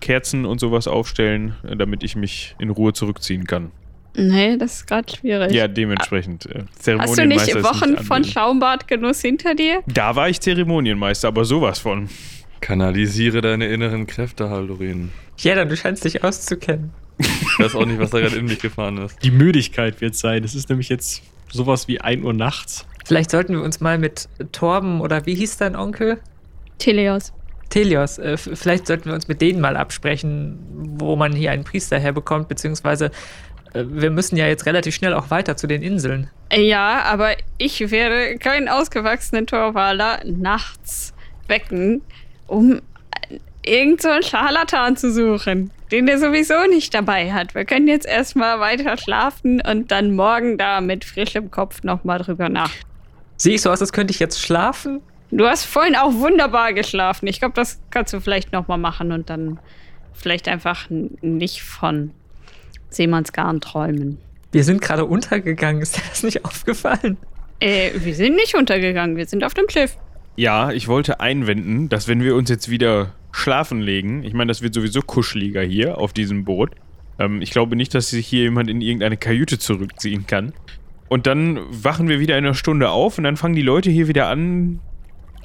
Kerzen und sowas aufstellen, äh, damit ich mich in Ruhe zurückziehen kann. Nee, das ist gerade schwierig. Ja, dementsprechend. Äh, Hast du nicht Wochen nicht von Schaumbadgenuss hinter dir? Da war ich Zeremonienmeister, aber sowas von. Kanalisiere deine inneren Kräfte, Haldorin. Ja, dann du scheinst dich auszukennen. Ich weiß auch nicht, was da gerade in mich gefahren ist. Die Müdigkeit wird sein. Es ist nämlich jetzt sowas wie 1 Uhr nachts. Vielleicht sollten wir uns mal mit Torben oder wie hieß dein Onkel? Teleos. Telios, äh, vielleicht sollten wir uns mit denen mal absprechen, wo man hier einen Priester herbekommt, beziehungsweise äh, wir müssen ja jetzt relativ schnell auch weiter zu den Inseln. Ja, aber ich werde keinen ausgewachsenen Torwaler nachts wecken, um irgendeinen so Scharlatan zu suchen, den der sowieso nicht dabei hat. Wir können jetzt erstmal weiter schlafen und dann morgen da mit frischem Kopf nochmal drüber nachdenken. Sehe ich so aus, als könnte ich jetzt schlafen? Du hast vorhin auch wunderbar geschlafen. Ich glaube, das kannst du vielleicht nochmal machen und dann vielleicht einfach nicht von Seemannsgarn träumen. Wir sind gerade untergegangen. <laughs> Ist dir das nicht aufgefallen? Äh, wir sind nicht untergegangen. Wir sind auf dem Schiff. Ja, ich wollte einwenden, dass wenn wir uns jetzt wieder schlafen legen, ich meine, das wird sowieso kuscheliger hier auf diesem Boot. Ähm, ich glaube nicht, dass sich hier jemand in irgendeine Kajüte zurückziehen kann. Und dann wachen wir wieder in einer Stunde auf und dann fangen die Leute hier wieder an,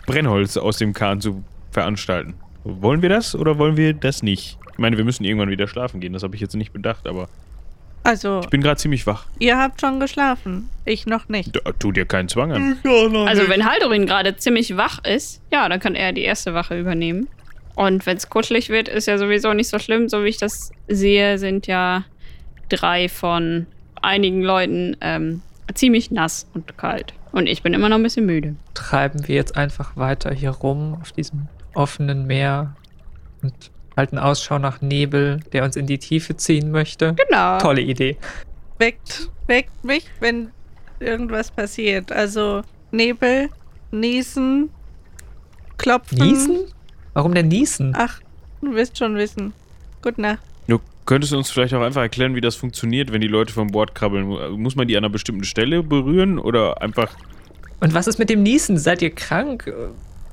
Brennholz aus dem Kahn zu veranstalten. Wollen wir das oder wollen wir das nicht? Ich meine, wir müssen irgendwann wieder schlafen gehen. Das habe ich jetzt nicht bedacht, aber. Also. Ich bin gerade ziemlich wach. Ihr habt schon geschlafen. Ich noch nicht. Da, tu dir keinen Zwang an. Also, wenn Haldorin gerade ziemlich wach ist, ja, dann kann er die erste Wache übernehmen. Und wenn es kuschelig wird, ist ja sowieso nicht so schlimm. So wie ich das sehe, sind ja drei von einigen Leuten ähm, ziemlich nass und kalt. Und ich bin immer noch ein bisschen müde. Treiben wir jetzt einfach weiter hier rum auf diesem offenen Meer und halten Ausschau nach Nebel, der uns in die Tiefe ziehen möchte. Genau. Tolle Idee. Weckt, weckt mich, wenn irgendwas passiert. Also Nebel, Niesen, Klopfen. Niesen? Warum denn Niesen? Ach, du wirst schon wissen. Gute Nacht. Du könntest uns vielleicht auch einfach erklären, wie das funktioniert, wenn die Leute vom Bord krabbeln. Muss man die an einer bestimmten Stelle berühren oder einfach. Und was ist mit dem Niesen? Seid ihr krank?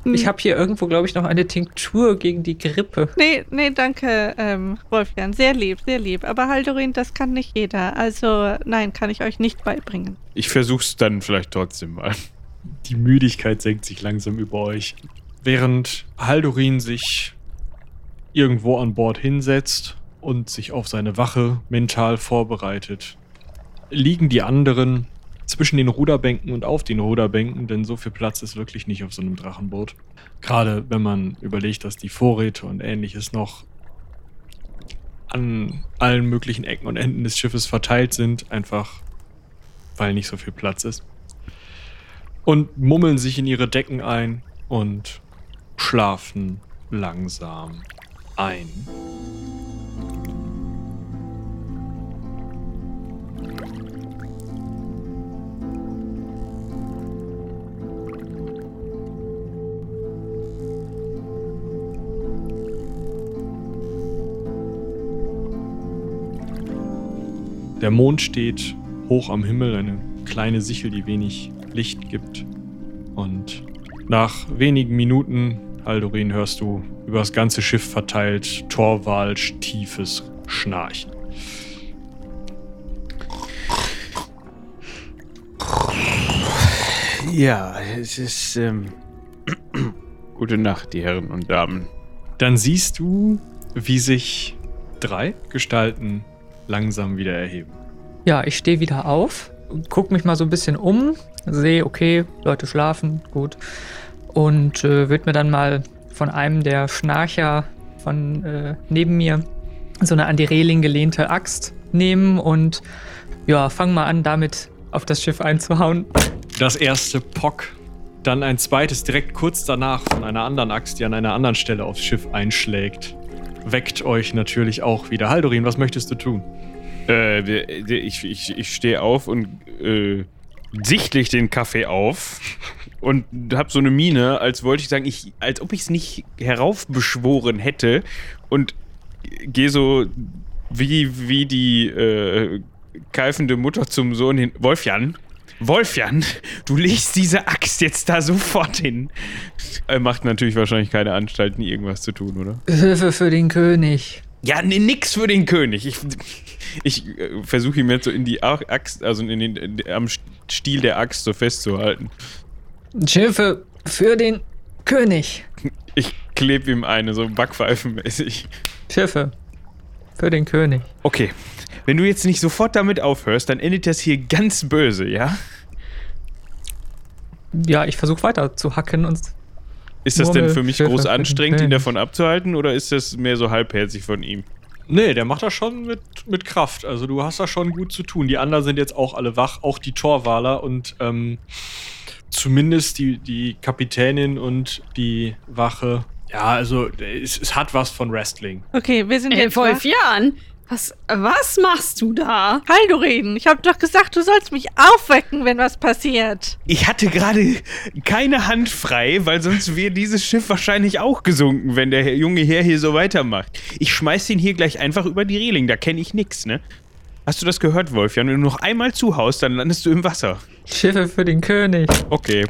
Ich Hm. habe hier irgendwo, glaube ich, noch eine Tinktur gegen die Grippe. Nee, nee, danke, ähm, Wolfgang. Sehr lieb, sehr lieb. Aber Haldorin, das kann nicht jeder. Also, nein, kann ich euch nicht beibringen. Ich versuch's dann vielleicht trotzdem mal. Die Müdigkeit senkt sich langsam über euch. Während Haldorin sich irgendwo an Bord hinsetzt und sich auf seine Wache mental vorbereitet, liegen die anderen zwischen den Ruderbänken und auf den Ruderbänken, denn so viel Platz ist wirklich nicht auf so einem Drachenboot. Gerade wenn man überlegt, dass die Vorräte und ähnliches noch an allen möglichen Ecken und Enden des Schiffes verteilt sind, einfach weil nicht so viel Platz ist. Und mummeln sich in ihre Decken ein und schlafen langsam ein. Der Mond steht hoch am Himmel, eine kleine Sichel, die wenig Licht gibt. Und nach wenigen Minuten, Aldorin, hörst du über das ganze Schiff verteilt Torwalsch tiefes Schnarchen. Ja, es ist. Ähm, <clears throat> Gute Nacht, die Herren und Damen. Dann siehst du, wie sich drei Gestalten langsam wieder erheben. Ja, ich stehe wieder auf, guck mich mal so ein bisschen um, sehe, okay, Leute schlafen, gut. Und äh, würde mir dann mal von einem der Schnarcher von äh, neben mir so eine an die Reling gelehnte Axt nehmen und ja, fang mal an, damit auf das Schiff einzuhauen. Das erste Pock, dann ein zweites direkt kurz danach von einer anderen Axt, die an einer anderen Stelle aufs Schiff einschlägt. Weckt euch natürlich auch wieder. Haldorin, was möchtest du tun? Äh, ich ich, ich stehe auf und äh, sichtlich den Kaffee auf und hab so eine Miene, als wollte ich sagen, ich, als ob ich es nicht heraufbeschworen hätte und gehe so wie, wie die äh, keifende Mutter zum Sohn hin. Wolfjan, Wolfjan, du legst diese Axt jetzt da sofort hin. Er macht natürlich wahrscheinlich keine Anstalten, irgendwas zu tun, oder? Hilfe für den König. Ja, nee, nix für den König. Ich, ich äh, versuche ihn jetzt so in die Axt, also in den, in, am Stiel der Axt so festzuhalten. Hilfe für den König. Ich klebe ihm eine, so backpfeifenmäßig. Hilfe für den König. Okay, wenn du jetzt nicht sofort damit aufhörst, dann endet das hier ganz böse, ja? Ja, ich versuche weiter zu hacken und Ist das denn für mich Schiffe groß anstrengend, ihn davon abzuhalten, oder ist das mehr so halbherzig von ihm? Nee, der macht das schon mit, mit Kraft. Also du hast da schon gut zu tun. Die anderen sind jetzt auch alle wach, auch die Torwaler und ähm, zumindest die, die Kapitänin und die Wache. Ja, also es, es hat was von Wrestling. Okay, wir sind Ey, jetzt wach. Wolfian, was, was machst du da? Haldorin, ich habe doch gesagt, du sollst mich aufwecken, wenn was passiert. Ich hatte gerade keine Hand frei, weil sonst wäre dieses Schiff wahrscheinlich auch gesunken, wenn der junge Herr hier so weitermacht. Ich schmeiß ihn hier gleich einfach über die Reling, da kenne ich nix, ne? Hast du das gehört, Wolfjan? Wenn du noch einmal zuhaust, dann landest du im Wasser. Hilfe für den König. Okay.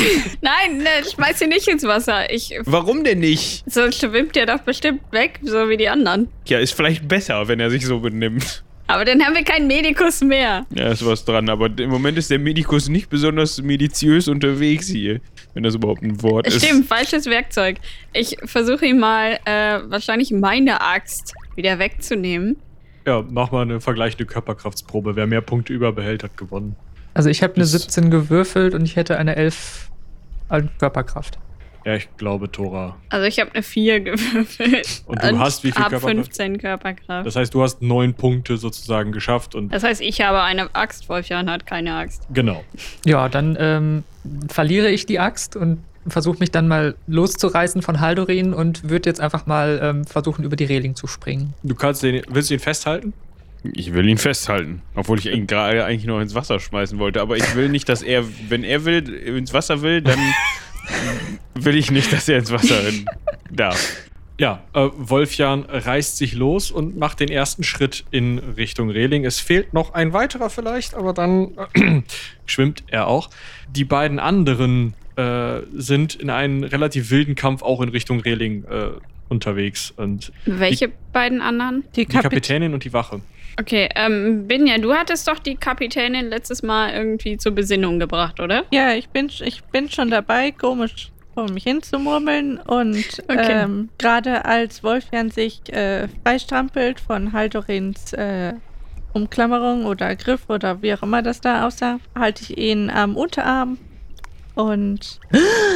<laughs> Nein, ne, schmeiß ihn nicht ins Wasser. Ich, Warum denn nicht? so schwimmt der doch bestimmt weg, so wie die anderen. Ja, ist vielleicht besser, wenn er sich so benimmt. Aber dann haben wir keinen Medikus mehr. Ja, ist was dran, aber im Moment ist der Medikus nicht besonders mediziös unterwegs hier. Wenn das überhaupt ein Wort ist. Stimmt, falsches Werkzeug. Ich versuche ihn mal, äh, wahrscheinlich meine Axt wieder wegzunehmen. Ja, mach mal eine vergleichende Körperkraftsprobe. Wer mehr Punkte überbehält, hat gewonnen. Also ich habe eine Das- 17 gewürfelt und ich hätte eine 11 an Körperkraft. Ja, ich glaube, Tora. Also ich habe eine 4 gewürfelt. Und du hast wie viel Körperkraft? 15 Körperkraft. Das heißt, du hast neun Punkte sozusagen geschafft und Das heißt, ich habe eine Axt, Wolfjan hat keine Axt. genau. Ja, dann ähm, verliere ich die Axt und versuche mich dann mal loszureißen von Haldorin und würde jetzt einfach mal ähm, versuchen, über die Reling zu springen. Du kannst den, willst du ihn festhalten? Ich will ihn festhalten. Obwohl ich ihn gerade eigentlich noch ins Wasser schmeißen wollte. Aber ich will nicht, dass er, wenn er will, ins Wasser will, dann <laughs> will ich nicht, dass er ins Wasser rennen darf. Ja, äh, Wolfjan reißt sich los und macht den ersten Schritt in Richtung Reling. Es fehlt noch ein weiterer vielleicht, aber dann äh, <clears throat> schwimmt er auch. Die beiden anderen äh, sind in einem relativ wilden Kampf auch in Richtung Reling äh, unterwegs. Und Welche beiden anderen? Die, die Kapit Kapitänin und die Wache. Okay, ähm, Binja, du hattest doch die Kapitänin letztes Mal irgendwie zur Besinnung gebracht, oder? Ja, ich bin, ich bin schon dabei, komisch vor mich hinzumurmeln. Und Okay. ähm, gerade als Wolfjan sich äh, freistrampelt von Haldorins äh, Umklammerung oder Griff oder wie auch immer das da aussah, halte ich ihn am Unterarm. Und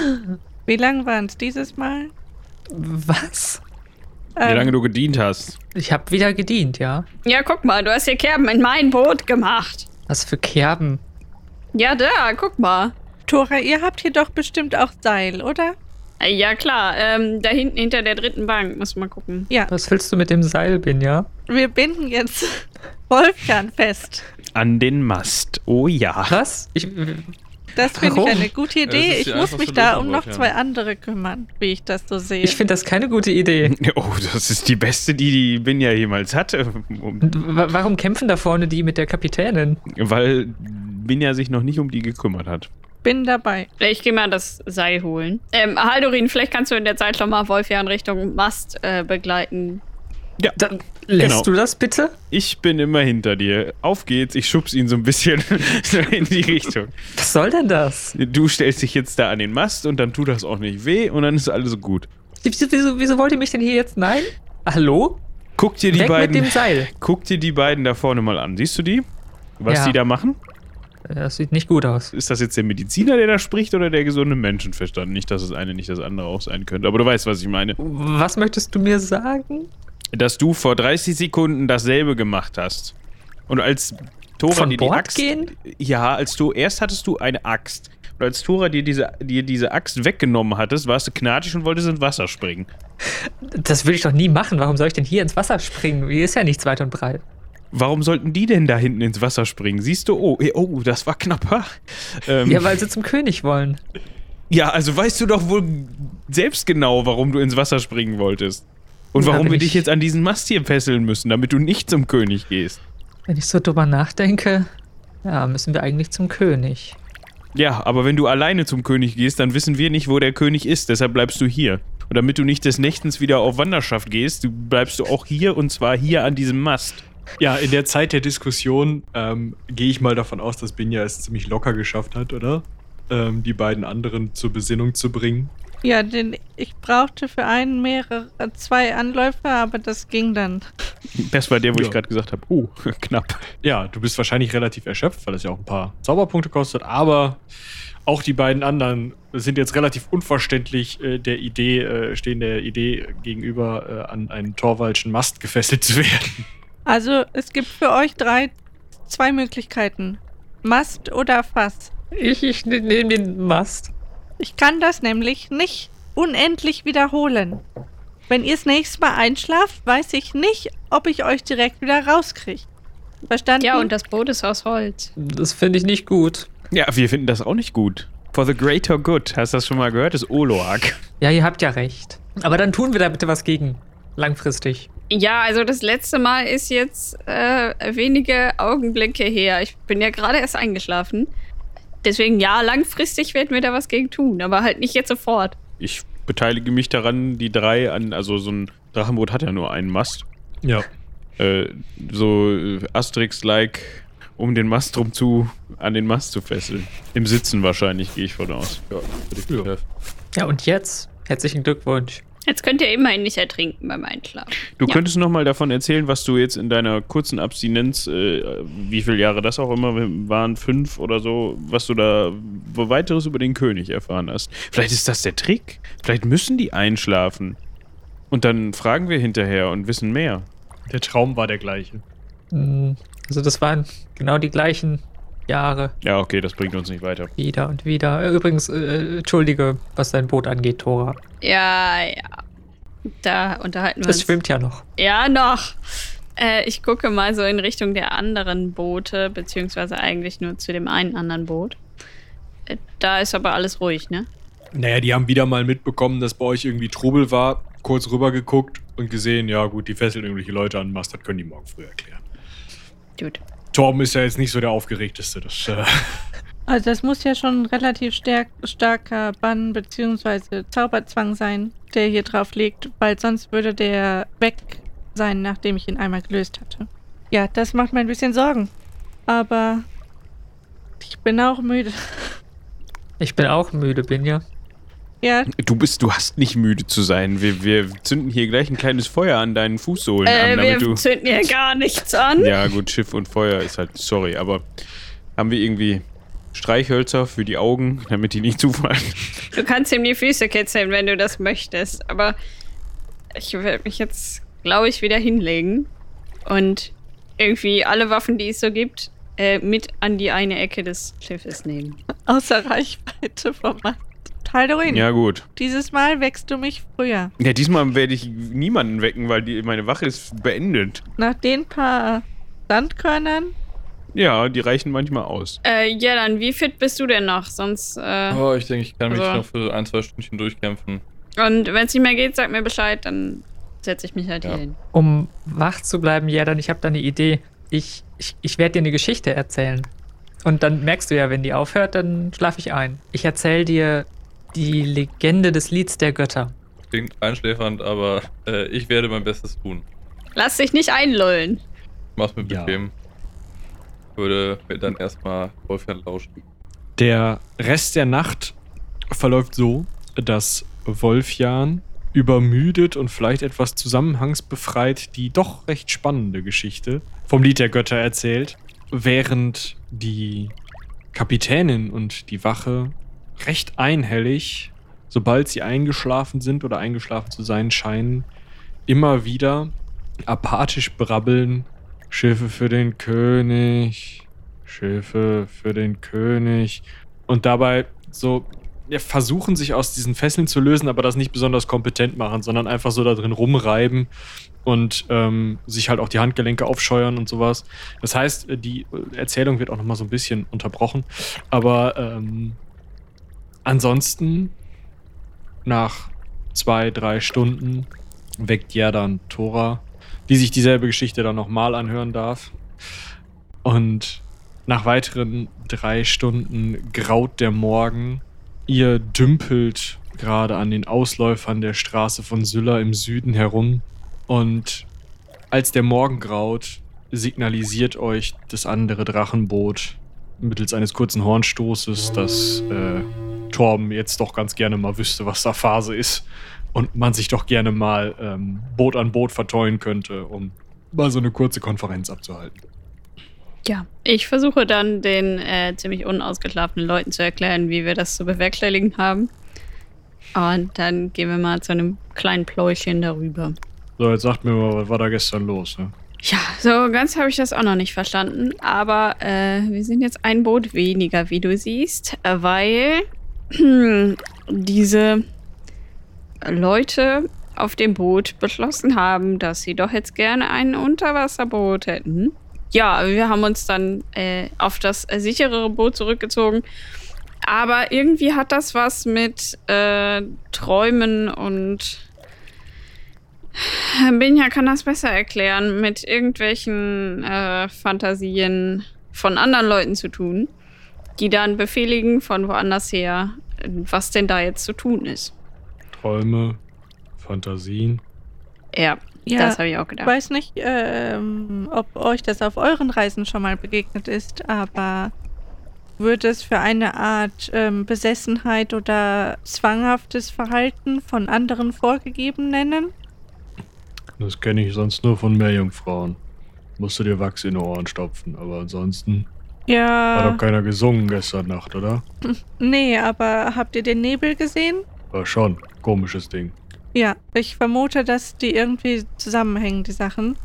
<gasps> wie lang waren es dieses Mal? Was? Wie Ähm, lange du gedient hast. Ich habe wieder gedient, ja. Ja, guck mal, du hast hier Kerben in mein Boot gemacht. Was für Kerben. Ja, da, guck mal. Tora, ihr habt hier doch bestimmt auch Seil, oder? Äh, Ja, klar, ähm, da hinten hinter der dritten Bank, muss mal gucken. Ja, Was willst du mit dem Seil, Binja? wir binden jetzt <laughs> Wolfgang fest. An den Mast. Oh ja. Was? Ich, Das finde ich eine gute Idee. ich muss mich da um noch zwei andere kümmern, wie ich das so sehe. ich finde das keine gute Idee. <laughs> Oh, das ist die beste, die die Binja jemals hatte. Warum kämpfen da vorne die mit der Kapitänin? Weil Binja sich noch nicht um die gekümmert hat. bin dabei. Ich gehe mal das Seil holen. Ähm, Haldorin, vielleicht kannst du in der Zeit schon mal Wolfjan Richtung Mast äh, begleiten. Ja, Dann lässt Genau. du das bitte? ich bin immer hinter dir. Auf geht's, ich schubs ihn so ein bisschen <laughs> in die Richtung. Was soll denn das? Du stellst dich jetzt da an den Mast und dann tut das auch nicht weh und dann ist alles gut. Wieso, wieso, wieso wollt ihr mich denn hier jetzt? Nein? Hallo? Guck dir die Weg beiden. mit dem Seil. Guck dir die beiden da vorne mal an. Siehst du die? Was Ja. die da machen? Das sieht nicht gut aus. Ist das jetzt der Mediziner, der da spricht, oder der gesunde Menschenverstand? Nicht, dass das eine nicht das andere auch sein könnte. Aber du weißt, was ich meine. Was möchtest du mir sagen? Dass du vor 30 Sekunden dasselbe gemacht hast. Und als Tora Von dir die Bord Axt. gehen? Ja, als du erst hattest du eine Axt. Und als Tora dir diese, dir diese Axt weggenommen hattest, warst du knatschig und wolltest ins Wasser springen. Das will ich doch nie machen. Warum soll ich denn hier ins Wasser springen? Hier ist ja nichts weit und breit. Warum sollten die denn da hinten ins Wasser springen? Siehst du, oh, eh, oh, das war knapper. <laughs> Ähm, Ja, weil sie zum König wollen. Ja, also weißt du doch wohl selbst genau, warum du ins Wasser springen wolltest. Und warum wir ich- dich jetzt an diesen Mast hier fesseln müssen, damit du nicht zum König gehst. Wenn ich so drüber nachdenke, ja, müssen wir eigentlich zum König. Ja, aber wenn du alleine zum König gehst, dann wissen wir nicht, wo der König ist. Deshalb bleibst du hier. Und damit du nicht des Nächtens wieder auf Wanderschaft gehst, bleibst du auch hier und zwar hier an diesem Mast. Ja, in der Zeit der Diskussion ähm, gehe ich mal davon aus, dass Binja es ziemlich locker geschafft hat, oder? Ähm, die beiden anderen zur Besinnung zu bringen. Ja, denn ich brauchte für einen mehrere, äh, zwei Anläufe, aber das ging dann. Das war der, wo Ja. ich gerade gesagt habe. Oh, <laughs> knapp. Ja, du bist wahrscheinlich relativ erschöpft, weil es ja auch ein paar Zauberpunkte kostet, aber auch die beiden anderen sind jetzt relativ unverständlich äh, der Idee, äh, stehen der Idee gegenüber, äh, an einen Torwaldschen Mast gefesselt zu werden. Also es gibt für euch drei zwei Möglichkeiten. Mast oder Fass. Ich, ich ne- nehme den Mast. Ich kann das nämlich nicht unendlich wiederholen. Wenn ihr das nächste Mal einschlaft, weiß ich nicht, ob ich euch direkt wieder rauskriege. Verstanden? Ja, und das Boot ist aus Holz. Das finde ich nicht gut. Ja, wir finden das auch nicht gut. For the greater good. Hast du das schon mal gehört? Das ist Oloak. Ja, ihr habt ja recht. Aber dann tun wir da bitte was gegen. Langfristig. Ja, also das letzte Mal ist jetzt äh, wenige Augenblicke her. Ich bin ja gerade erst eingeschlafen. Deswegen, ja, langfristig werden wir da was gegen tun, aber halt nicht jetzt sofort. Ich beteilige mich daran, die drei an, also so ein Drachenboot hat ja nur einen Mast. Ja. Äh, so äh, Asterix-like, um den Mast drum zu, an den Mast zu fesseln. Im Sitzen wahrscheinlich, gehe ich von aus. Ja, Ja. Ja, und jetzt? Herzlichen Glückwunsch. Jetzt könnt ihr immerhin nicht ertrinken beim Einschlafen. Du Ja. könntest noch mal davon erzählen, was du jetzt in deiner kurzen Abstinenz, äh, wie viele Jahre das auch immer waren, fünf oder so, was du da wo weiteres über den König erfahren hast. Vielleicht ist das der Trick. Vielleicht müssen die einschlafen. Und dann fragen wir hinterher und wissen mehr. Der Traum war der gleiche. Hm, Also das waren genau die gleichen Jahre. Ja, okay, das bringt uns nicht weiter. Wieder und wieder. Übrigens, äh, entschuldige, was dein Boot angeht, Tora. Ja, ja. Da unterhalten wir Es uns. schwimmt ja noch. Ja, noch. Äh, ich gucke mal so in Richtung der anderen Boote, beziehungsweise eigentlich nur zu dem einen anderen Boot. Äh, da ist aber alles ruhig, ne? Naja, die haben wieder mal mitbekommen, dass bei euch irgendwie Trubel war, kurz rübergeguckt und gesehen, ja gut, die fesseln irgendwelche Leute an den Mast, das können die morgen früh erklären. Gut. Torben ist ja jetzt nicht so der Aufgeregteste. Das, äh, <laughs> Also das muss ja schon ein relativ stark, starker Bann bzw. Zauberzwang sein, der hier drauf liegt, weil sonst würde der weg sein, nachdem ich ihn einmal gelöst hatte. Ja, das macht mir ein bisschen Sorgen. Aber ich bin auch müde. Ich bin auch müde, Binja. Ja, Du bist, du hast nicht müde zu sein. Wir, wir zünden hier gleich ein kleines Feuer an deinen Fußsohlen Äh, an, wir damit du. zünden hier gar nichts an. Ja, gut, Schiff und Feuer ist halt, sorry, aber haben wir irgendwie Streichhölzer für die Augen, damit die nicht zufallen? Du kannst ihm die Füße kitzeln, wenn du das möchtest. Aber ich werde mich jetzt, glaube ich, wieder hinlegen und irgendwie alle Waffen, die es so gibt, äh, mit an die eine Ecke des Schiffes nehmen. Außer Reichweite vom Mast. Taldorin, Ja, gut. dieses Mal wächst du mich früher. Ja, diesmal werde ich niemanden wecken, weil die, meine Wache ist beendet. Nach den paar Sandkörnern Ja, die reichen manchmal aus. Äh, ja, dann, wie fit bist du denn noch? Sonst, äh, Oh, ich denke, ich kann mich Also- noch für ein, zwei Stündchen durchkämpfen. und wenn es nicht mehr geht, sag mir Bescheid, dann setze ich mich halt Ja. hier hin. Um wach zu bleiben, ja, dann ich habe da eine Idee. Ich, ich, ich werde dir eine Geschichte erzählen. Und dann merkst du ja, wenn die aufhört, dann schlafe ich ein. Ich erzähle dir die Legende des Lieds der Götter. Klingt einschläfernd, aber äh, ich werde mein Bestes tun. Lass dich nicht einlullen. Mach's mir Ja. bequem. Würde mir dann erstmal Wolfgang lauschen. Der Rest der Nacht verläuft so, dass Wolfjan übermüdet und vielleicht etwas zusammenhangsbefreit die doch recht spannende Geschichte vom Lied der Götter erzählt, während die Kapitänin und die Wache recht einhellig, sobald sie eingeschlafen sind oder eingeschlafen zu sein scheinen, immer wieder apathisch brabbeln, Schiffe für den König, Schiffe für den König. Und dabei so ja, versuchen, sich aus diesen Fesseln zu lösen, aber das nicht besonders kompetent machen, sondern einfach so da drin rumreiben und ähm, sich halt auch die Handgelenke aufscheuern und sowas. Das heißt, äh, die Erzählung wird auch nochmal so ein bisschen unterbrochen. Aber ähm, ansonsten, nach zwei, drei Stunden, weckt ja dann Tora, die sich dieselbe Geschichte dann nochmal anhören darf. Und nach weiteren drei Stunden graut der Morgen. Ihr dümpelt gerade an den Ausläufern der Straße von Sylla im Süden herum. Und als der Morgen graut, signalisiert euch das andere Drachenboot mittels eines kurzen Hornstoßes, dass äh, Torben jetzt doch ganz gerne mal wüsste, was da Phase ist. Und man sich doch gerne mal ähm, Boot an Boot verteuen könnte, um mal so eine kurze Konferenz abzuhalten. Ja, ich versuche dann den äh, ziemlich unausgeschlafenen Leuten zu erklären, wie wir das zu bewerkstelligen haben. Und dann gehen wir mal zu einem kleinen Pläuschen darüber. So, jetzt sagt mir mal, was war da gestern los? Ne? Ja, so ganz habe ich das auch noch nicht verstanden. Aber äh, wir sind jetzt ein Boot weniger, wie du siehst, äh, weil <clears throat> diese Leute auf dem Boot beschlossen haben, dass sie doch jetzt gerne ein Unterwasserboot hätten. Ja, wir haben uns dann äh, auf das äh, sicherere Boot zurückgezogen. Aber irgendwie hat das was mit äh, Träumen und <sighs> Binja kann das besser erklären, mit irgendwelchen äh, Fantasien von anderen Leuten zu tun, die dann befehligen von woanders her, was denn da jetzt zu tun ist. Träume, Fantasien. Ja, Ja, das habe ich auch Ich gedacht. weiß nicht, ähm, ob euch das auf euren Reisen schon mal begegnet ist, aber würde es für eine Art ähm, Besessenheit oder zwanghaftes Verhalten von anderen vorgegeben nennen? Das kenne ich sonst nur von Meerjungfrauen. Musst du dir Wachs in die Ohren stopfen, aber ansonsten hat Ja, doch keiner gesungen gestern Nacht, oder? <laughs> nee, aber habt ihr den Nebel gesehen? War schon. Komisches Ding. Ja, ich vermute, dass die irgendwie zusammenhängen, die Sachen.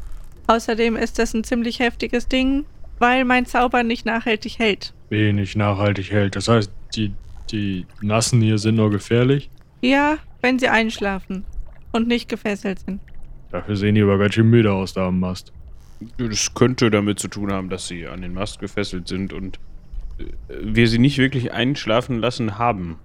Außerdem ist das ein ziemlich heftiges Ding, weil mein Zauber nicht nachhaltig hält. Wenig nachhaltig hält. Das heißt, die, die Nassen hier sind nur gefährlich. Ja, wenn sie einschlafen und nicht gefesselt sind. Dafür sehen die aber ganz schön müde aus da am Mast. Das könnte damit zu tun haben, dass sie an den Mast gefesselt sind und äh, wir sie nicht wirklich einschlafen lassen haben.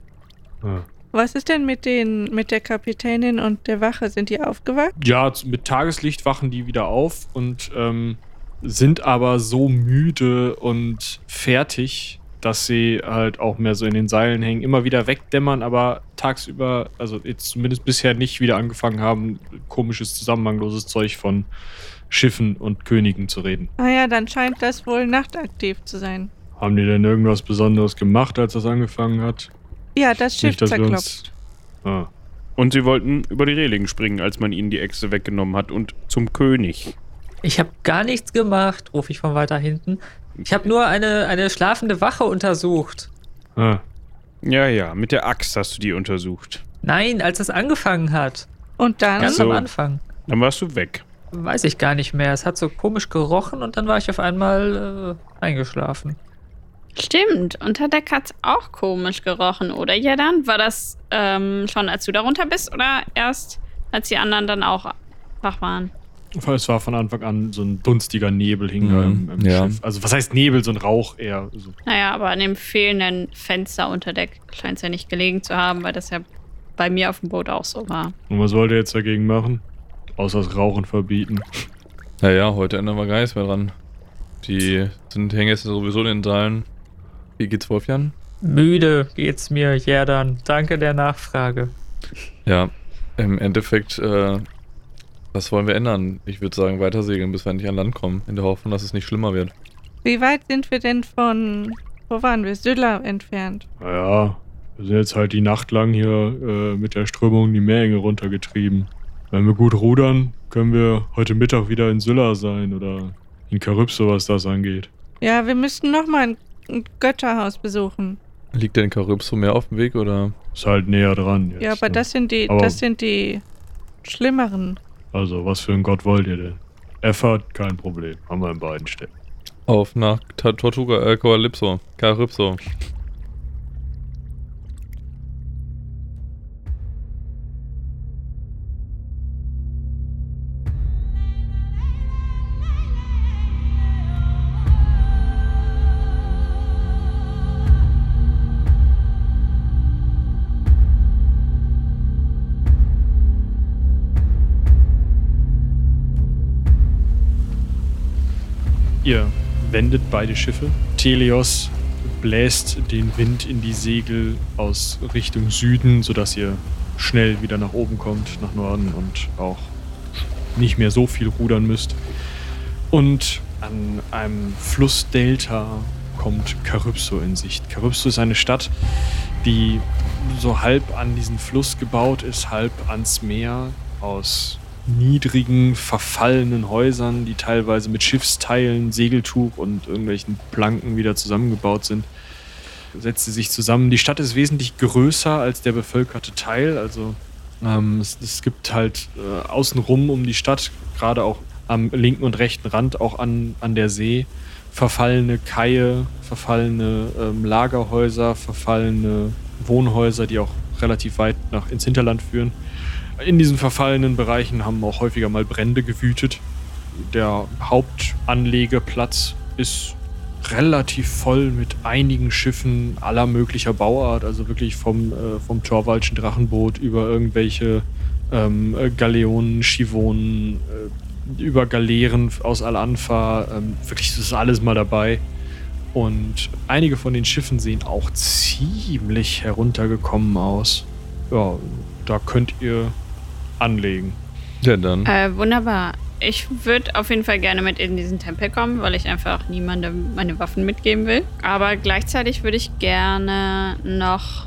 Ah. Was ist denn mit den, mit der Kapitänin und der Wache? Sind die aufgewacht? Ja, mit Tageslicht wachen die wieder auf und ähm, sind aber so müde und fertig, dass sie halt auch mehr so in den Seilen hängen, immer wieder wegdämmern, aber tagsüber, also jetzt zumindest bisher nicht wieder angefangen haben, komisches, zusammenhangloses Zeug von Schiffen und Königen zu reden. Ah ja, dann scheint das wohl nachtaktiv zu sein. Haben die denn irgendwas Besonderes gemacht, als das angefangen hat? Ja, das Schiff Nicht, dass zerklopft. uns. Ah. Und sie wollten über die Reling springen, als man ihnen die Echse weggenommen hat und zum König. Ich habe gar nichts gemacht, rufe ich von weiter hinten. Ich habe nur eine, eine schlafende Wache untersucht. Ah. Ja, ja, mit der Axt hast du die untersucht. Nein, als es angefangen hat. Und dann. Ganz so. am Anfang. Dann warst du weg. Weiß ich gar nicht mehr. Es hat so komisch gerochen und dann war ich auf einmal äh, eingeschlafen. Stimmt, unter Deck hat's auch komisch gerochen, oder Jedan? War das ähm, schon, als du darunter bist oder erst, als die anderen dann auch wach waren? Es war von Anfang an so ein dunstiger Nebel hing Mhm, im, im ja. Schiff. Also was heißt Nebel, so ein Rauch eher. So. Naja, aber an dem fehlenden Fenster unter Deck scheint es ja nicht gelegen zu haben, weil das ja bei mir auf dem Boot auch so war. Und was wollt ihr jetzt dagegen machen? Außer das Rauchen verbieten. Naja, heute ändern wir gar nichts mehr dran. Die sind, hängen jetzt sowieso in den Seilen. Wie geht's Wolfjan? Müde geht's mir, Jerdan. Danke der Nachfrage. Ja, im Endeffekt, äh, was wollen wir ändern? Ich würde sagen, weiter segeln, bis wir endlich an Land kommen, in der Hoffnung, dass es nicht schlimmer wird. Wie weit sind wir denn von. Wo waren wir? Sylla entfernt. Naja, wir sind jetzt halt die Nacht lang hier äh, mit der Strömung die Meerenge runtergetrieben. Wenn wir gut rudern, können wir heute Mittag wieder in Sylla sein oder in Karypso, was das angeht. Ja, wir müssten nochmal ein, ein Götterhaus besuchen. Liegt denn Karypso mehr auf dem Weg oder? Ist halt näher dran jetzt. ja, aber ne? das sind die, Aber- das sind die schlimmeren. Also, was für ein Gott wollt ihr denn? Effort, kein Problem. Haben wir in beiden Städten. Auf nach Tortuga, äh, Kalypso. Karypso. Ihr wendet beide Schiffe. Telios bläst den Wind in die Segel aus Richtung Süden, sodass ihr schnell wieder nach oben kommt, nach Norden und auch nicht mehr so viel rudern müsst. Und an einem Flussdelta kommt Karypso in Sicht. Karypso ist eine Stadt, die so halb an diesen Fluss gebaut ist, halb ans Meer aus niedrigen, verfallenen Häusern, die teilweise mit Schiffsteilen, Segeltuch und irgendwelchen Planken wieder zusammengebaut sind. Setzt sie sich zusammen. Die Stadt ist wesentlich größer als der bevölkerte Teil. Also ähm, es, es gibt halt äh, außenrum um die Stadt, gerade auch am linken und rechten Rand, auch an, an der See, verfallene Kaie, verfallene ähm, Lagerhäuser, verfallene Wohnhäuser, die auch relativ weit nach ins Hinterland führen. In diesen verfallenen Bereichen haben auch häufiger mal Brände gewütet. Der Hauptanlegeplatz ist relativ voll mit einigen Schiffen aller möglicher Bauart, also wirklich vom, äh, vom Torwaldschen Drachenboot über irgendwelche ähm, äh, Galeonen, Chivonen, äh, über Galeeren aus Al-Anfa. Ähm, wirklich, das ist alles mal dabei. Und einige von den Schiffen sehen auch ziemlich heruntergekommen aus. Ja, da könnt ihr anlegen. Ja, dann. Äh, wunderbar. Ich würde auf jeden Fall gerne mit in diesen Tempel kommen, weil ich einfach niemandem meine Waffen mitgeben will. Aber gleichzeitig würde ich gerne noch,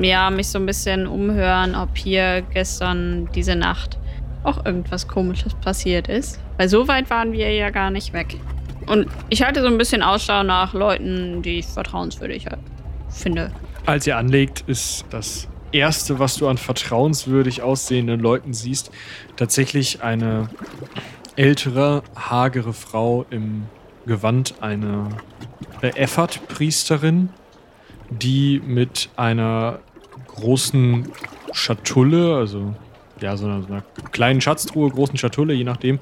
ja, mich so ein bisschen umhören, ob hier gestern diese Nacht auch irgendwas Komisches passiert ist. Weil so weit waren wir ja gar nicht weg. Und ich halte so ein bisschen Ausschau nach Leuten, die ich vertrauenswürdig halt finde. Als ihr anlegt, ist das erste, was du an vertrauenswürdig aussehenden Leuten siehst, tatsächlich eine ältere, hagere Frau im Gewand, eine Effert-Priesterin, die mit einer großen Schatulle, also ja, so einer, so einer kleinen Schatztruhe, großen Schatulle, je nachdem,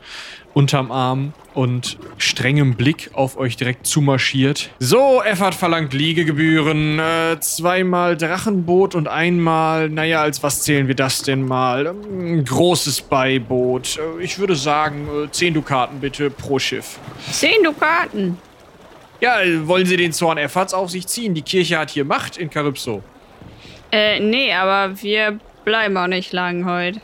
unterm Arm und strengem Blick auf euch direkt zumarschiert. So, Effert verlangt Liegegebühren, äh, zweimal Drachenboot und einmal, naja, als was zählen wir das denn mal? Ähm, großes Beiboot. Äh, ich würde sagen, äh, 10 Dukaten bitte pro Schiff. Zehn Dukaten. Ja, äh, wollen Sie den Zorn Efferts auf sich ziehen? Die Kirche hat hier Macht in Karypso. Äh, nee, aber wir bleiben auch nicht lang heute.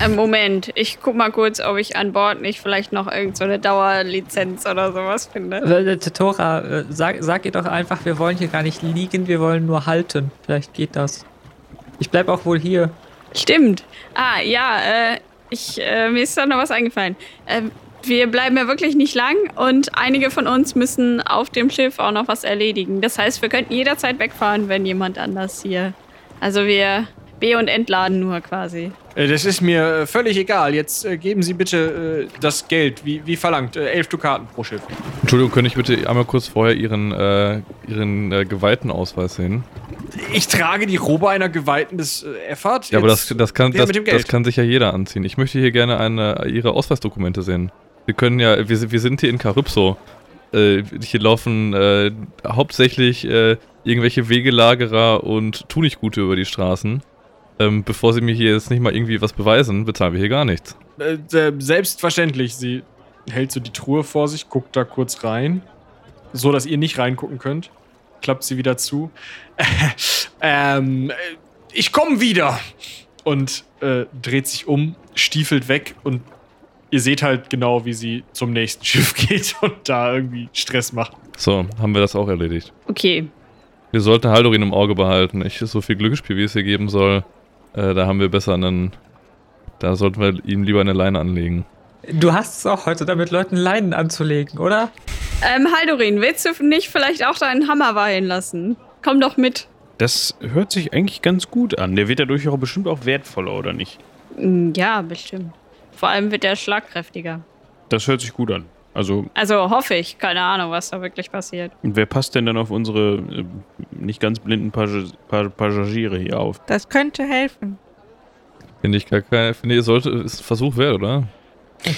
Äh, Moment, ich guck mal kurz, ob ich an Bord nicht vielleicht noch irgendeine so eine Dauerlizenz oder sowas finde. Äh, Tora, äh, sag, sag ihr doch einfach, wir wollen hier gar nicht liegen, wir wollen nur halten. Vielleicht geht das. Ich bleib auch wohl hier. Stimmt. Ah, ja, äh, ich, äh, mir ist da noch was eingefallen. Äh, wir bleiben ja wirklich nicht lang und einige von uns müssen auf dem Schiff auch noch was erledigen. Das heißt, wir könnten jederzeit wegfahren, wenn jemand anders hier. Also wir, Be- und Entladen nur quasi. Äh, Das ist mir äh, völlig egal. Jetzt äh, geben Sie bitte äh, das Geld, wie, wie verlangt. Äh, elf Dukaten pro Schiff. Entschuldigung, könnte ich bitte einmal kurz vorher Ihren, äh, Ihren äh, Geweihtenausweis sehen? Ich trage die Robe einer Geweihten des äh, Effort. Ja, aber das, das, kann, das, das kann sich ja jeder anziehen. Ich möchte hier gerne eine, Ihre Ausweisdokumente sehen. Wir können ja, wir, sind- wir sind hier in Karypso. Äh, hier laufen äh, hauptsächlich äh, irgendwelche Wegelagerer und Tunichtgute über die Straßen. Ähm, bevor Sie mir hier jetzt nicht mal irgendwie was beweisen, bezahlen wir hier gar nichts. Äh, äh, selbstverständlich. Sie hält so die Truhe vor sich, guckt da kurz rein. So, dass ihr nicht reingucken könnt. Klappt sie wieder zu. <laughs> ähm, äh, ich komme wieder. Und äh, dreht sich um, stiefelt weg und ihr seht halt genau, wie sie zum nächsten <laughs> Schiff geht und da irgendwie Stress macht. So, haben wir das auch erledigt. Okay. Wir sollten Haldorin im Auge behalten. Ich, so viel Glücksspiel, wie es hier geben soll, äh, da haben wir besser einen. Da sollten wir ihm lieber eine Leine anlegen. Du hast es auch heute damit, Leuten Leinen anzulegen, oder? Ähm, Haldorin, willst du nicht vielleicht auch deinen Hammer weihen lassen? Komm doch mit. Das hört sich eigentlich ganz gut an. Der wird dadurch auch bestimmt auch wertvoller, oder nicht? Mm, Ja, bestimmt. Vor allem wird er schlagkräftiger. Das hört sich gut an. Also, Also hoffe ich. Keine Ahnung, was da wirklich passiert. und wer passt denn dann auf unsere äh, nicht ganz blinden Passagiere hier auf? Das könnte helfen. Finde ich gar keine. Finde ich, sollte. Ist ein Versuch wert, oder?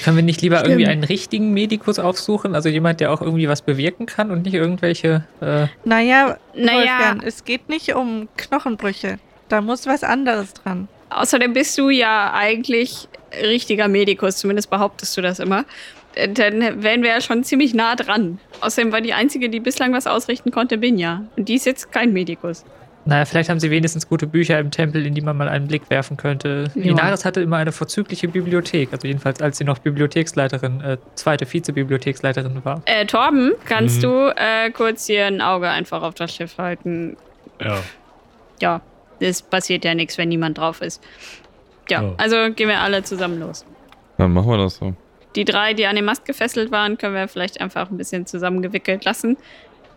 Können wir nicht lieber Stimmt. irgendwie einen richtigen Medikus aufsuchen? Also jemand, der auch irgendwie was bewirken kann und nicht irgendwelche. Äh, Naja, Naja, Wolfgang, es geht nicht um Knochenbrüche. Da muss was anderes dran. außerdem bist du ja eigentlich richtiger Medikus. Zumindest behauptest du das immer. Äh, Dann wären wir ja schon ziemlich nah dran. Außerdem war die Einzige, die bislang was ausrichten konnte, Binja. Und die ist jetzt kein Medikus. naja, vielleicht haben sie wenigstens gute Bücher im Tempel, in die man mal einen Blick werfen könnte. Ja. Inaris hatte immer eine vorzügliche Bibliothek. Also jedenfalls, als sie noch Bibliotheksleiterin, äh, zweite Vize-Bibliotheksleiterin war. Äh, Torben, kannst Mhm. du äh, kurz hier ein Auge einfach auf das Schiff halten? Ja. Ja, es passiert ja nichts, wenn niemand drauf ist. Ja, Oh. also gehen wir alle zusammen los. Dann machen wir das so. Die drei, die an dem Mast gefesselt waren, können wir vielleicht einfach ein bisschen zusammengewickelt lassen.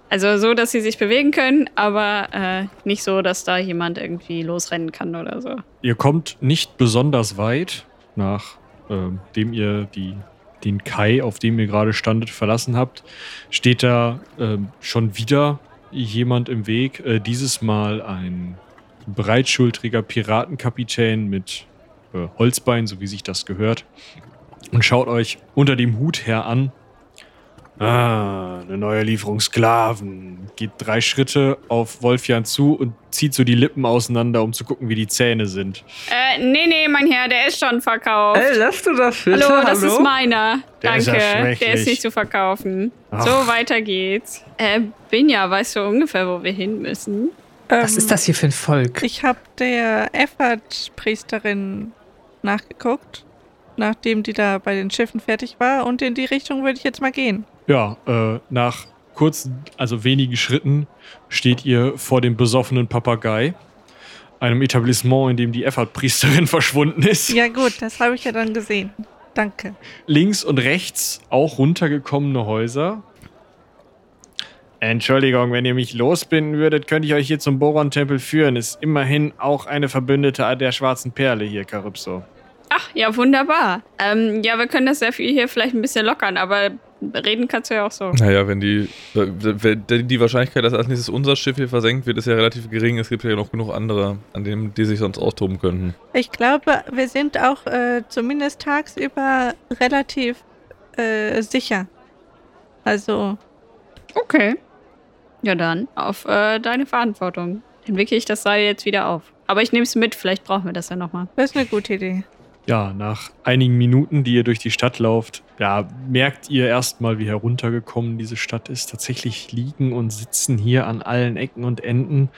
Also so, dass sie sich bewegen können, aber äh, nicht so, dass da jemand irgendwie losrennen kann oder so. Ihr kommt nicht besonders weit, nachdem ihr die, den Kai, auf dem ihr gerade standet, verlassen habt, steht da ähm, schon wieder jemand im Weg. Äh, dieses Mal ein breitschultriger Piratenkapitän mit äh, Holzbein, so wie sich das gehört, und schaut euch unter dem Hut her an. Ah, eine neue Lieferung Sklaven. Geht drei Schritte auf Wolfjan zu und zieht so die Lippen auseinander, um zu gucken, wie die Zähne sind. Äh, nee, nee, mein Herr, der ist schon verkauft. lass du das bitte? Hallo, das ist meiner. Der ist Danke. ja der ist nicht zu verkaufen. Ach. So, weiter geht's. Äh, Binja, weißt du ungefähr, wo wir hin müssen? Was Ähm, ist das hier für ein Volk? Ich habe der Effert-Priesterin nachgeguckt, nachdem die da bei den Schiffen fertig war. Und in die Richtung würde ich jetzt mal gehen. Ja, äh, nach kurzen, also wenigen Schritten steht ihr vor dem besoffenen Papagei, einem Etablissement, in dem die Effert-Priesterin <laughs> verschwunden ist. Ja gut, das habe ich ja dann gesehen. Danke. Links und rechts auch runtergekommene Häuser. Entschuldigung, wenn ihr mich losbinden würdet, könnte ich euch hier zum Boron-Tempel führen. Ist immerhin auch eine Verbündete der schwarzen Perle hier, Karypso. Ach, ja, wunderbar. Ähm, ja, wir können das sehr viel hier vielleicht ein bisschen lockern, aber reden kannst du ja auch so. Naja, wenn die, wenn die Wahrscheinlichkeit, dass als nächstes unser Schiff hier versenkt wird, ist ja relativ gering. Es gibt ja noch genug andere, an denen die sich sonst austoben könnten. Ich glaube, wir sind auch äh, zumindest tagsüber relativ äh, sicher. Also, Okay. Ja, dann auf äh, deine Verantwortung. Dann wickel ich das Seil jetzt wieder auf. Aber ich nehme es mit, vielleicht brauchen wir das ja nochmal. das ist eine gute Idee. Ja, nach einigen Minuten, die ihr durch die Stadt lauft, ja, merkt ihr erstmal, wie heruntergekommen diese Stadt ist. Tatsächlich liegen und sitzen hier an allen Ecken und Enden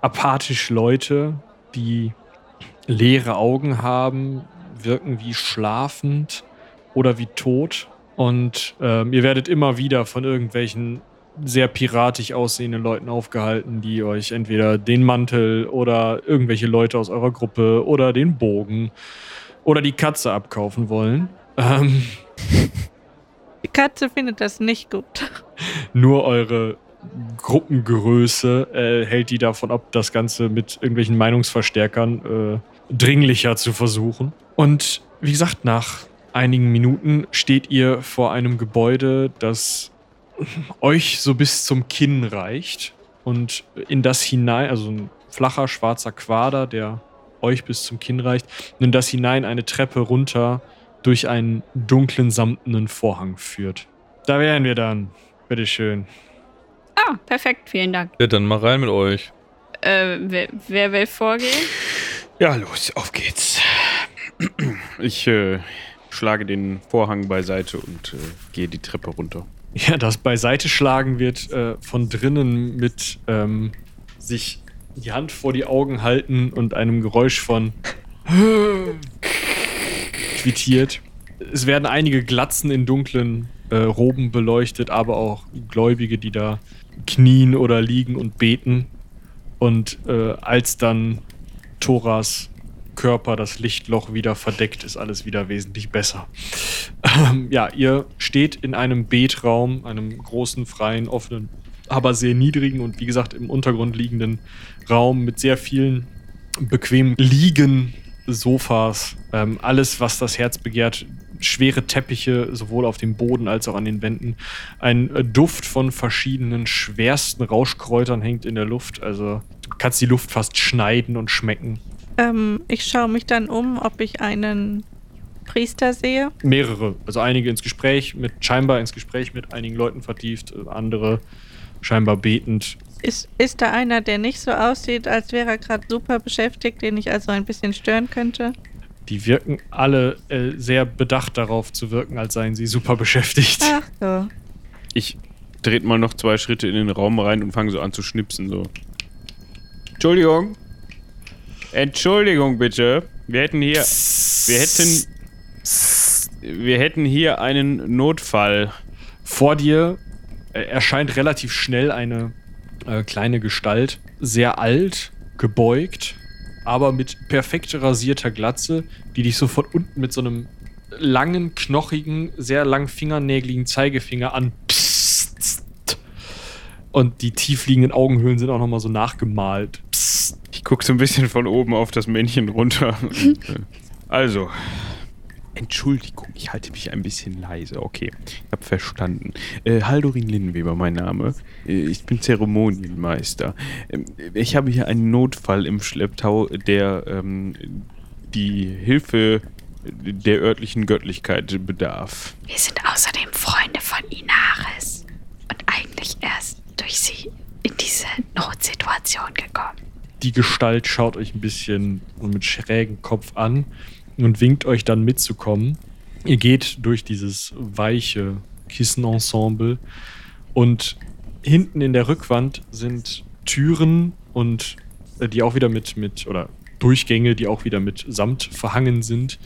apathisch Leute, die leere Augen haben, wirken wie schlafend oder wie tot. Und ähm, ihr werdet immer wieder von irgendwelchen sehr piratisch aussehenden Leuten aufgehalten, die euch entweder den Mantel oder irgendwelche Leute aus eurer Gruppe oder den Bogen oder die Katze abkaufen wollen. Ähm, Die Katze findet das nicht gut. nur eure Gruppengröße äh, hält die davon ab, das Ganze mit irgendwelchen Meinungsverstärkern äh, dringlicher zu versuchen. Und wie gesagt, nach einigen Minuten steht ihr vor einem Gebäude, das euch so bis zum Kinn reicht und in das hinein, also ein flacher schwarzer Quader, der euch bis zum Kinn reicht, in das hinein eine Treppe runter durch einen dunklen samtenen Vorhang führt. Da wären wir dann. Bitteschön. Ah, perfekt, vielen Dank. Ja, dann mal rein mit euch. Äh, wer, wer will vorgehen? Ja, los, auf geht's. Ich äh, schlage den Vorhang beiseite und äh, gehe die Treppe runter. Ja, das Beiseite schlagen wird äh, von drinnen mit ähm, sich die Hand vor die Augen halten und einem Geräusch von quittiert. Es werden einige Glatzen in dunklen äh, Roben beleuchtet, aber auch Gläubige, die da knien oder liegen und beten. Und äh, als dann Thoras Körper das Lichtloch wieder verdeckt, ist alles wieder wesentlich besser. Ähm, ja, ihr steht in einem Betraum, einem großen, freien, offenen, aber sehr niedrigen und wie gesagt im Untergrund liegenden Raum mit sehr vielen bequemen Liegen, Sofas, ähm, alles, was das Herz begehrt, schwere Teppiche, sowohl auf dem Boden als auch an den Wänden. Ein äh, Duft von verschiedenen schwersten Rauschkräutern hängt in der Luft. Also du kannst die Luft fast schneiden und schmecken. Ähm, ich schaue mich dann um, ob ich einen Priester sehe. Mehrere, also einige ins Gespräch mit, scheinbar ins Gespräch mit einigen Leuten vertieft, äh, andere scheinbar betend. Ist, ist da einer, der nicht so aussieht, als wäre er gerade super beschäftigt, den ich also ein bisschen stören könnte? Die wirken alle äh, sehr bedacht darauf zu wirken, als seien sie super beschäftigt. Ach so. Ich trete mal noch zwei Schritte in den Raum rein und fange so an zu schnipsen. So. Entschuldigung. Entschuldigung bitte. Wir hätten hier. Wir hätten. Wir hätten hier einen Notfall. Vor dir erscheint relativ schnell eine äh, kleine Gestalt, sehr alt, gebeugt, aber mit perfekt rasierter Glatze, die dich so von unten mit so einem langen, knochigen, sehr lang fingernägeligen Zeigefinger an. Und die tiefliegenden Augenhöhlen sind auch nochmal so nachgemalt. Ich gucke so ein bisschen von oben auf das Männchen runter. <laughs> Also. Entschuldigung, ich halte mich ein bisschen leise. Okay, ich habe verstanden. Äh, Haldorin Linnweber, mein Name. Äh, ich bin Zeremonienmeister. Ähm, ich habe hier einen Notfall im Schlepptau, der ähm, die Hilfe der örtlichen Göttlichkeit bedarf. Wir sind außerdem Freunde von Inaris und eigentlich erst durch sie in diese Notsituation gekommen. Die Gestalt schaut euch ein bisschen mit schrägem Kopf an und winkt euch dann mitzukommen. Ihr geht durch dieses weiche Kissenensemble und hinten in der Rückwand sind Türen und äh, die auch wieder mit, mit oder Durchgänge, die auch wieder mit Samt verhangen sind.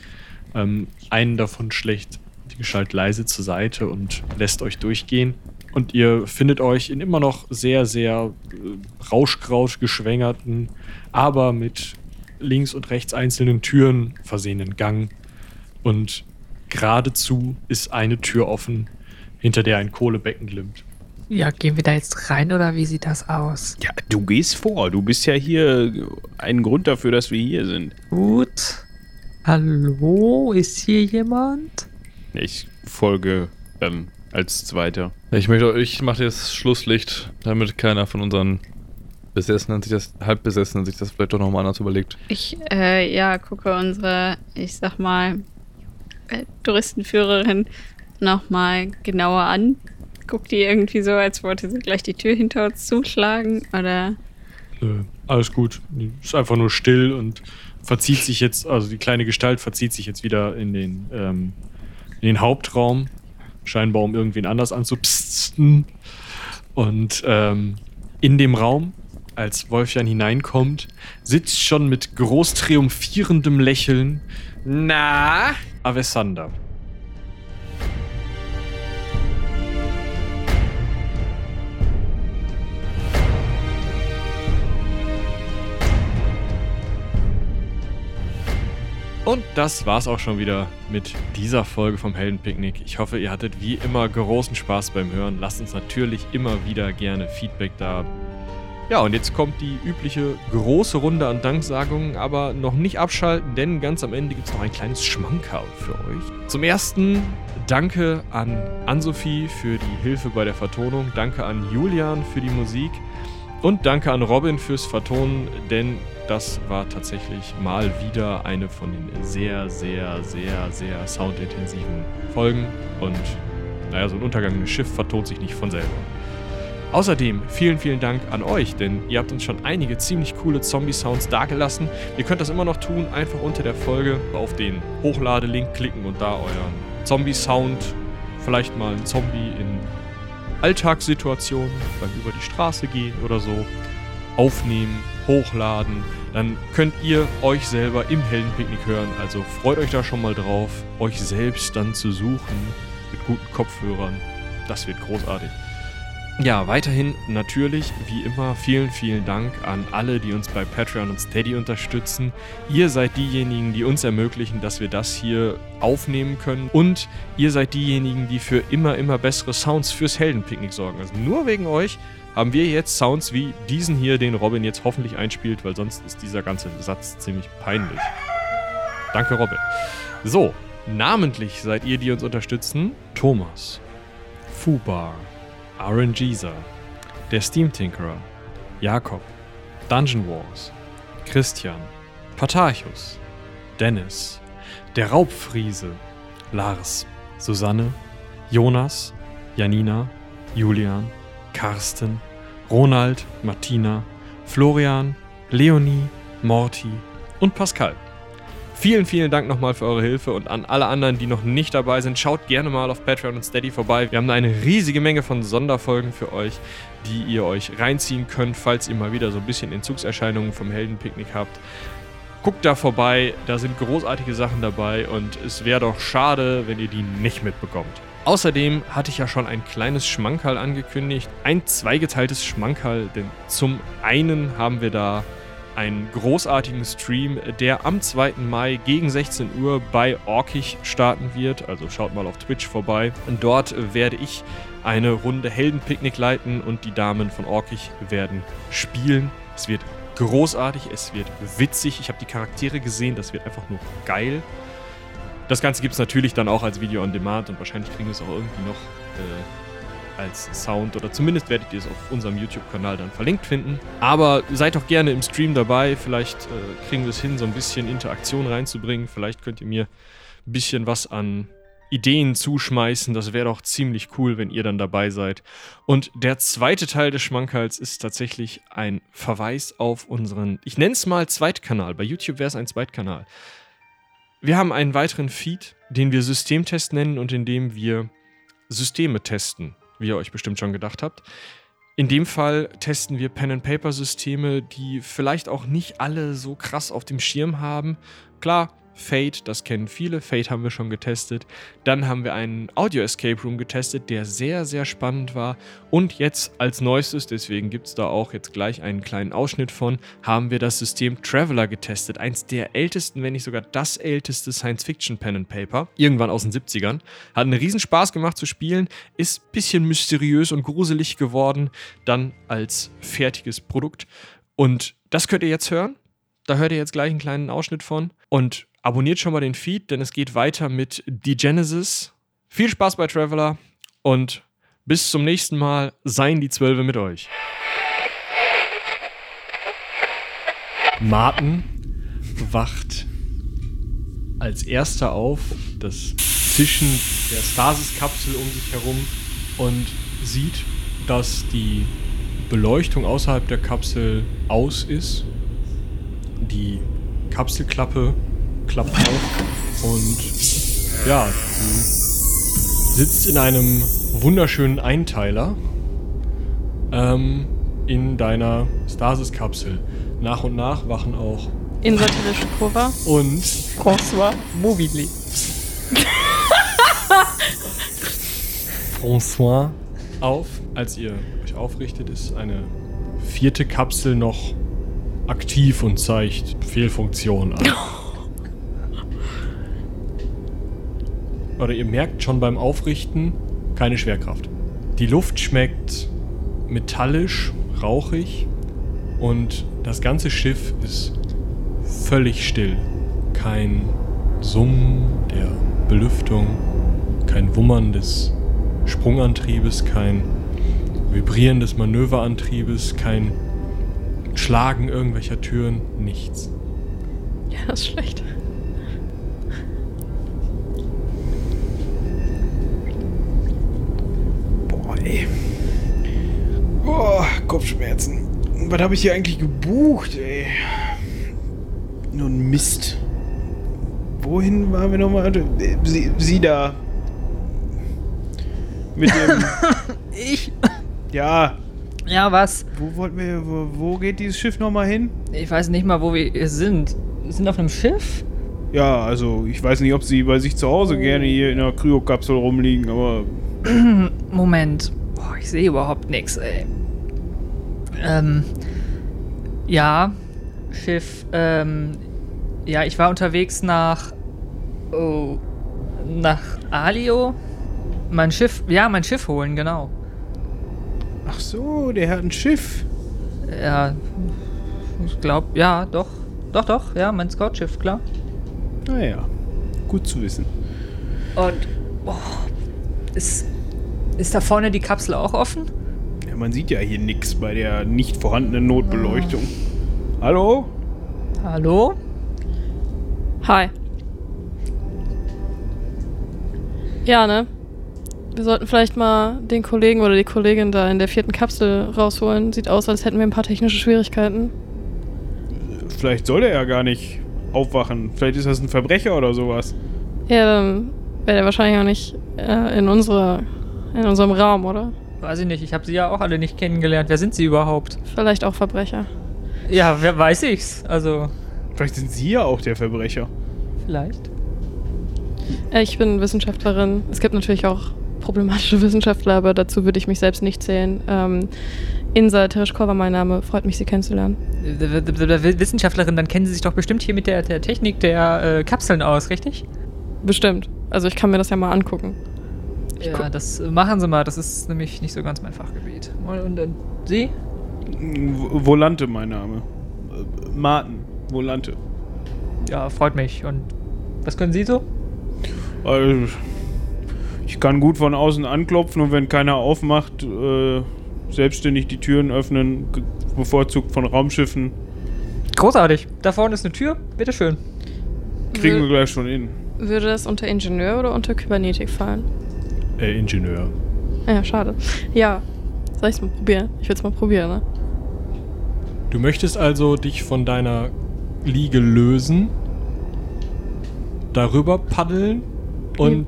Ähm, einen davon schlägt die Gestalt leise zur Seite und lässt euch durchgehen. Und ihr findet euch in immer noch sehr, sehr äh, rauschkraut geschwängerten, aber mit links und rechts einzelnen Türen versehenen Gang. Und geradezu ist eine Tür offen, hinter der ein Kohlebecken glimmt. Ja, gehen wir da jetzt rein oder wie sieht das aus? Ja, du gehst vor. Du bist ja hier ein Grund dafür, dass wir hier sind. Gut. Hallo, ist hier jemand? Ich folge dann als Zweiter. Ich möchte, ich mache jetzt Schlusslicht, damit keiner von unseren Besessenen sich das, Halbbesessenen sich das vielleicht doch nochmal anders überlegt. Ich, äh, ja, gucke unsere, ich sag mal, äh, Touristenführerin nochmal genauer an. Guckt die irgendwie so, als wollte sie gleich die Tür hinter uns zuschlagen, oder? Äh, alles gut. Die ist einfach nur still und verzieht sich jetzt, also die kleine Gestalt verzieht sich jetzt wieder in den, ähm, in den Hauptraum. Scheinbar um irgendwen anders anzupsten. Und ähm, in dem Raum, als Wolfjan hineinkommt, sitzt schon mit groß triumphierendem Lächeln Na, Avesander. Und das war's auch schon wieder mit dieser Folge vom Heldenpicknick. Ich hoffe, ihr hattet wie immer großen Spaß beim Hören. Lasst uns natürlich immer wieder gerne Feedback da. Ja, und jetzt kommt die übliche große Runde an Danksagungen, aber noch nicht abschalten, denn ganz am Ende gibt es noch ein kleines Schmankerl für euch. Zum ersten danke an Ann-Sophie für die Hilfe bei der Vertonung, danke an Julian für die Musik und danke an Robin fürs Vertonen, denn das war tatsächlich mal wieder eine von den sehr, sehr, sehr, sehr soundintensiven Folgen. Und naja, so ein untergangenes Schiff vertont sich nicht von selber. Außerdem vielen, vielen Dank an euch, denn ihr habt uns schon einige ziemlich coole Zombie-Sounds dagelassen. Ihr könnt das immer noch tun, einfach unter der Folge auf den Hochladelink klicken und da euren Zombie-Sound, vielleicht mal ein Zombie in Alltagssituationen, beim über die Straße gehen oder so, aufnehmen, hochladen. Dann könnt ihr euch selber im Heldenpicknick hören. Also freut euch da schon mal drauf, euch selbst dann zu suchen mit guten Kopfhörern. Das wird großartig. Ja, weiterhin natürlich, wie immer, vielen, vielen Dank an alle, die uns bei Patreon und Steady unterstützen. Ihr seid diejenigen, die uns ermöglichen, dass wir das hier aufnehmen können. Und ihr seid diejenigen, die für immer, immer bessere Sounds fürs Heldenpicknick sorgen. Also nur wegen euch haben wir jetzt Sounds wie diesen hier, den Robin jetzt hoffentlich einspielt, weil sonst ist dieser ganze Satz ziemlich peinlich. Danke, Robin. So, namentlich seid ihr, die uns unterstützen, Thomas, Fubar, RNGeser, der Steam Tinkerer, Jakob, Dungeon Wars, Christian, Patarchus, Dennis, der Raubfriese, Lars, Susanne, Jonas, Janina, Julian, Carsten, Ronald, Martina, Florian, Leonie, Morty und Pascal. Vielen, vielen Dank nochmal für eure Hilfe und an alle anderen, die noch nicht dabei sind, schaut gerne mal auf Patreon und Steady vorbei. Wir haben da eine riesige Menge von Sonderfolgen für euch, die ihr euch reinziehen könnt, falls ihr mal wieder so ein bisschen Entzugserscheinungen vom Heldenpicknick habt. Guckt da vorbei, da sind großartige Sachen dabei und es wäre doch schade, wenn ihr die nicht mitbekommt. Außerdem hatte ich ja schon ein kleines Schmankerl angekündigt, ein zweigeteiltes Schmankerl, denn zum einen haben wir da einen großartigen Stream, der am 2. Mai gegen 16 Uhr bei Orkich starten wird. Also schaut mal auf Twitch vorbei. Und dort werde ich eine Runde Heldenpicknick leiten und die Damen von Orkich werden spielen. Es wird großartig, es wird witzig. Ich habe die Charaktere gesehen, das wird einfach nur geil. Das Ganze gibt es natürlich dann auch als Video on Demand und wahrscheinlich kriegen wir es auch irgendwie noch äh, als Sound oder zumindest werdet ihr es auf unserem YouTube-Kanal dann verlinkt finden. Aber seid doch gerne im Stream dabei. Vielleicht äh, kriegen wir es hin, so ein bisschen Interaktion reinzubringen. Vielleicht könnt ihr mir ein bisschen was an Ideen zuschmeißen. Das wäre doch ziemlich cool, wenn ihr dann dabei seid. Und der zweite Teil des Schmankerls ist tatsächlich ein Verweis auf unseren, ich nenne es mal Zweitkanal. Bei YouTube wäre es ein Zweitkanal. Wir haben einen weiteren Feed, den wir Systemtest nennen und in dem wir Systeme testen, wie ihr euch bestimmt schon gedacht habt. In dem Fall testen wir Pen-and-Paper-Systeme, die vielleicht auch nicht alle so krass auf dem Schirm haben. Klar, Fate, das kennen viele. Fate haben wir schon getestet. Dann haben wir einen Audio Escape Room getestet, der sehr, sehr spannend war. Und jetzt als neuestes, deswegen gibt es da auch jetzt gleich einen kleinen Ausschnitt von, haben wir das System Traveler getestet. Eins der ältesten, wenn nicht sogar das älteste Science-Fiction Pen and Paper. Irgendwann aus den 70ern. Hat einen riesen Spaß gemacht zu spielen. Ist ein bisschen mysteriös und gruselig geworden. Dann als fertiges Produkt. Und das könnt ihr jetzt hören. Da hört ihr jetzt gleich einen kleinen Ausschnitt von. Und abonniert schon mal den Feed, denn es geht weiter mit The Genesis. Viel Spaß bei Traveler und bis zum nächsten Mal. Seien die Zwölfe mit euch. Martin wacht als erster auf, das Zischen der Stasis-Kapsel um sich herum und sieht, dass die Beleuchtung außerhalb der Kapsel aus ist. Die Kapselklappe klappt auf und ja, du sitzt in einem wunderschönen Einteiler ähm, in deiner Stasis-Kapsel. Nach und nach wachen auch Invertirische Kurve. und François Mobili. François auf. Als ihr euch aufrichtet, ist eine vierte Kapsel noch aktiv und zeigt Fehlfunktion an. <laughs> oder ihr merkt schon beim Aufrichten keine Schwerkraft. Die Luft schmeckt metallisch, rauchig und das ganze Schiff ist völlig still. Kein Summen der Belüftung, kein Wummern des Sprungantriebes, kein Vibrieren des Manöverantriebes, kein Schlagen irgendwelcher Türen, nichts. Ja, das ist schlecht. Ey. Boah, Kopfschmerzen. Was habe ich hier eigentlich gebucht, ey? Nur ein Mist. Wohin waren wir nochmal? Sie, sie da. Mit dem. <laughs> Ich? ja, Ja, was? wo wollten wir. Wo, wo geht dieses Schiff nochmal hin? Ich weiß nicht mal, wo wir sind. Wir sind auf einem Schiff? Ja, also ich weiß nicht, ob sie bei sich zu Hause gerne hier in einer Kryokapsel rumliegen, aber. <clears throat> Moment. Boah, ich sehe überhaupt nichts, ey. Ähm. Ja. Schiff. Ähm. Ja, ich war unterwegs nach. Oh. Nach Alio. Mein Schiff. Ja, mein Schiff holen, genau. Ach so, der hat ein Schiff. Ja. Ich glaube, ja, doch. Doch, doch, ja, mein Scoutschiff, klar. Naja, gut zu wissen. Und. Boah. Ist. Ist da vorne die Kapsel auch offen? Ja, man sieht ja hier nichts bei der nicht vorhandenen Notbeleuchtung. Hallo? Hallo? Hi. Ja, ne? Wir sollten vielleicht mal den Kollegen oder die Kollegin da in der vierten Kapsel rausholen. Sieht aus, als hätten wir ein paar technische Schwierigkeiten. Vielleicht soll er ja gar nicht aufwachen. Vielleicht ist das ein Verbrecher oder sowas. Ja, dann wäre der wahrscheinlich auch nicht äh, in, unserer, in unserem Raum, oder? Weiß ich nicht, ich habe sie ja auch alle nicht kennengelernt. Wer sind sie überhaupt? Vielleicht auch Verbrecher. Ja, wer weiß ich's? Also, Vielleicht sind Sie ja auch der Verbrecher. vielleicht. Äh, ich bin Wissenschaftlerin. Es gibt natürlich auch problematische <laughs> Wissenschaftler, aber dazu würde ich mich selbst nicht zählen. Ähm, Insa Tereshkova, mein Name. Freut mich, Sie kennenzulernen. Wissenschaftlerin, dann kennen Sie sich doch bestimmt hier mit der, der Technik der äh, Kapseln aus, richtig? Bestimmt. Also ich kann mir das ja mal angucken. Ja, das äh, machen Sie mal. Das ist nämlich nicht so ganz mein Fachgebiet. Und, und Sie? V- Volante, mein Name. Äh, Martin, Volante. Ja, freut mich. Und was können Sie so? Also, ich kann gut von außen anklopfen und wenn keiner aufmacht, äh, selbstständig die Türen öffnen, bevorzugt von Raumschiffen. Großartig. Da vorne ist eine Tür. Bitteschön. Kriegen wir gleich schon hin. Würde das unter Ingenieur oder unter Kybernetik fallen? Äh, Ingenieur. Ja, schade. Ja, soll ich's mal probieren? Ich will's mal probieren, ne? Du möchtest also dich von deiner Liege lösen, darüber paddeln und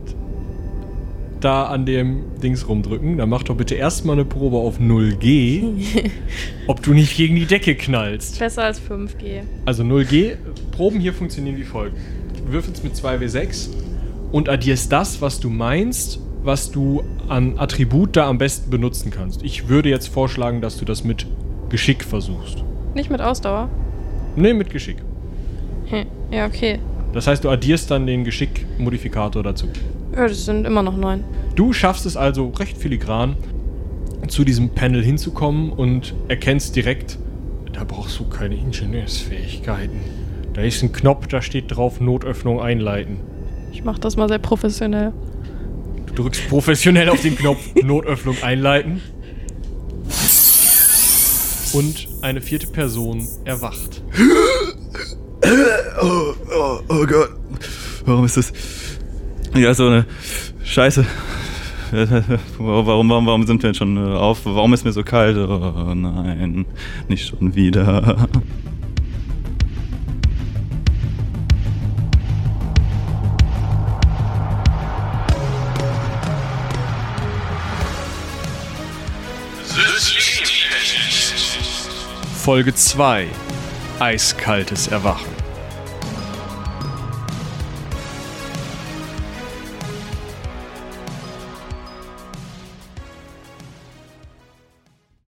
da an dem Dings rumdrücken. Dann mach doch bitte erstmal eine Probe auf 0G, <laughs> ob du nicht gegen die Decke knallst. Besser als 5G. Also 0G, Proben hier funktionieren wie folgt. Du würfelst mit 2W6 und addierst das, was du meinst, was du an Attribut da am besten benutzen kannst. Ich würde jetzt vorschlagen, dass du das mit Geschick versuchst. Nicht mit Ausdauer? Nee, mit Geschick. Hm. Ja, okay. Das heißt, du addierst dann den Geschick-Modifikator dazu. Ja, das sind immer noch neun. Du schaffst es also recht filigran, zu diesem Panel hinzukommen und erkennst direkt, da brauchst du keine Ingenieursfähigkeiten. Da ist ein Knopf, da steht drauf Notöffnung einleiten. Ich mach das mal sehr professionell. Drückst professionell auf den Knopf Notöffnung einleiten. Und eine vierte Person erwacht. Oh, oh, oh Gott. Warum ist das? Ja, so eine Scheiße. Warum, warum, warum sind wir jetzt schon äh, auf? Warum ist mir so kalt? Oh nein, nicht schon wieder. Folge 2. Eiskaltes Erwachen.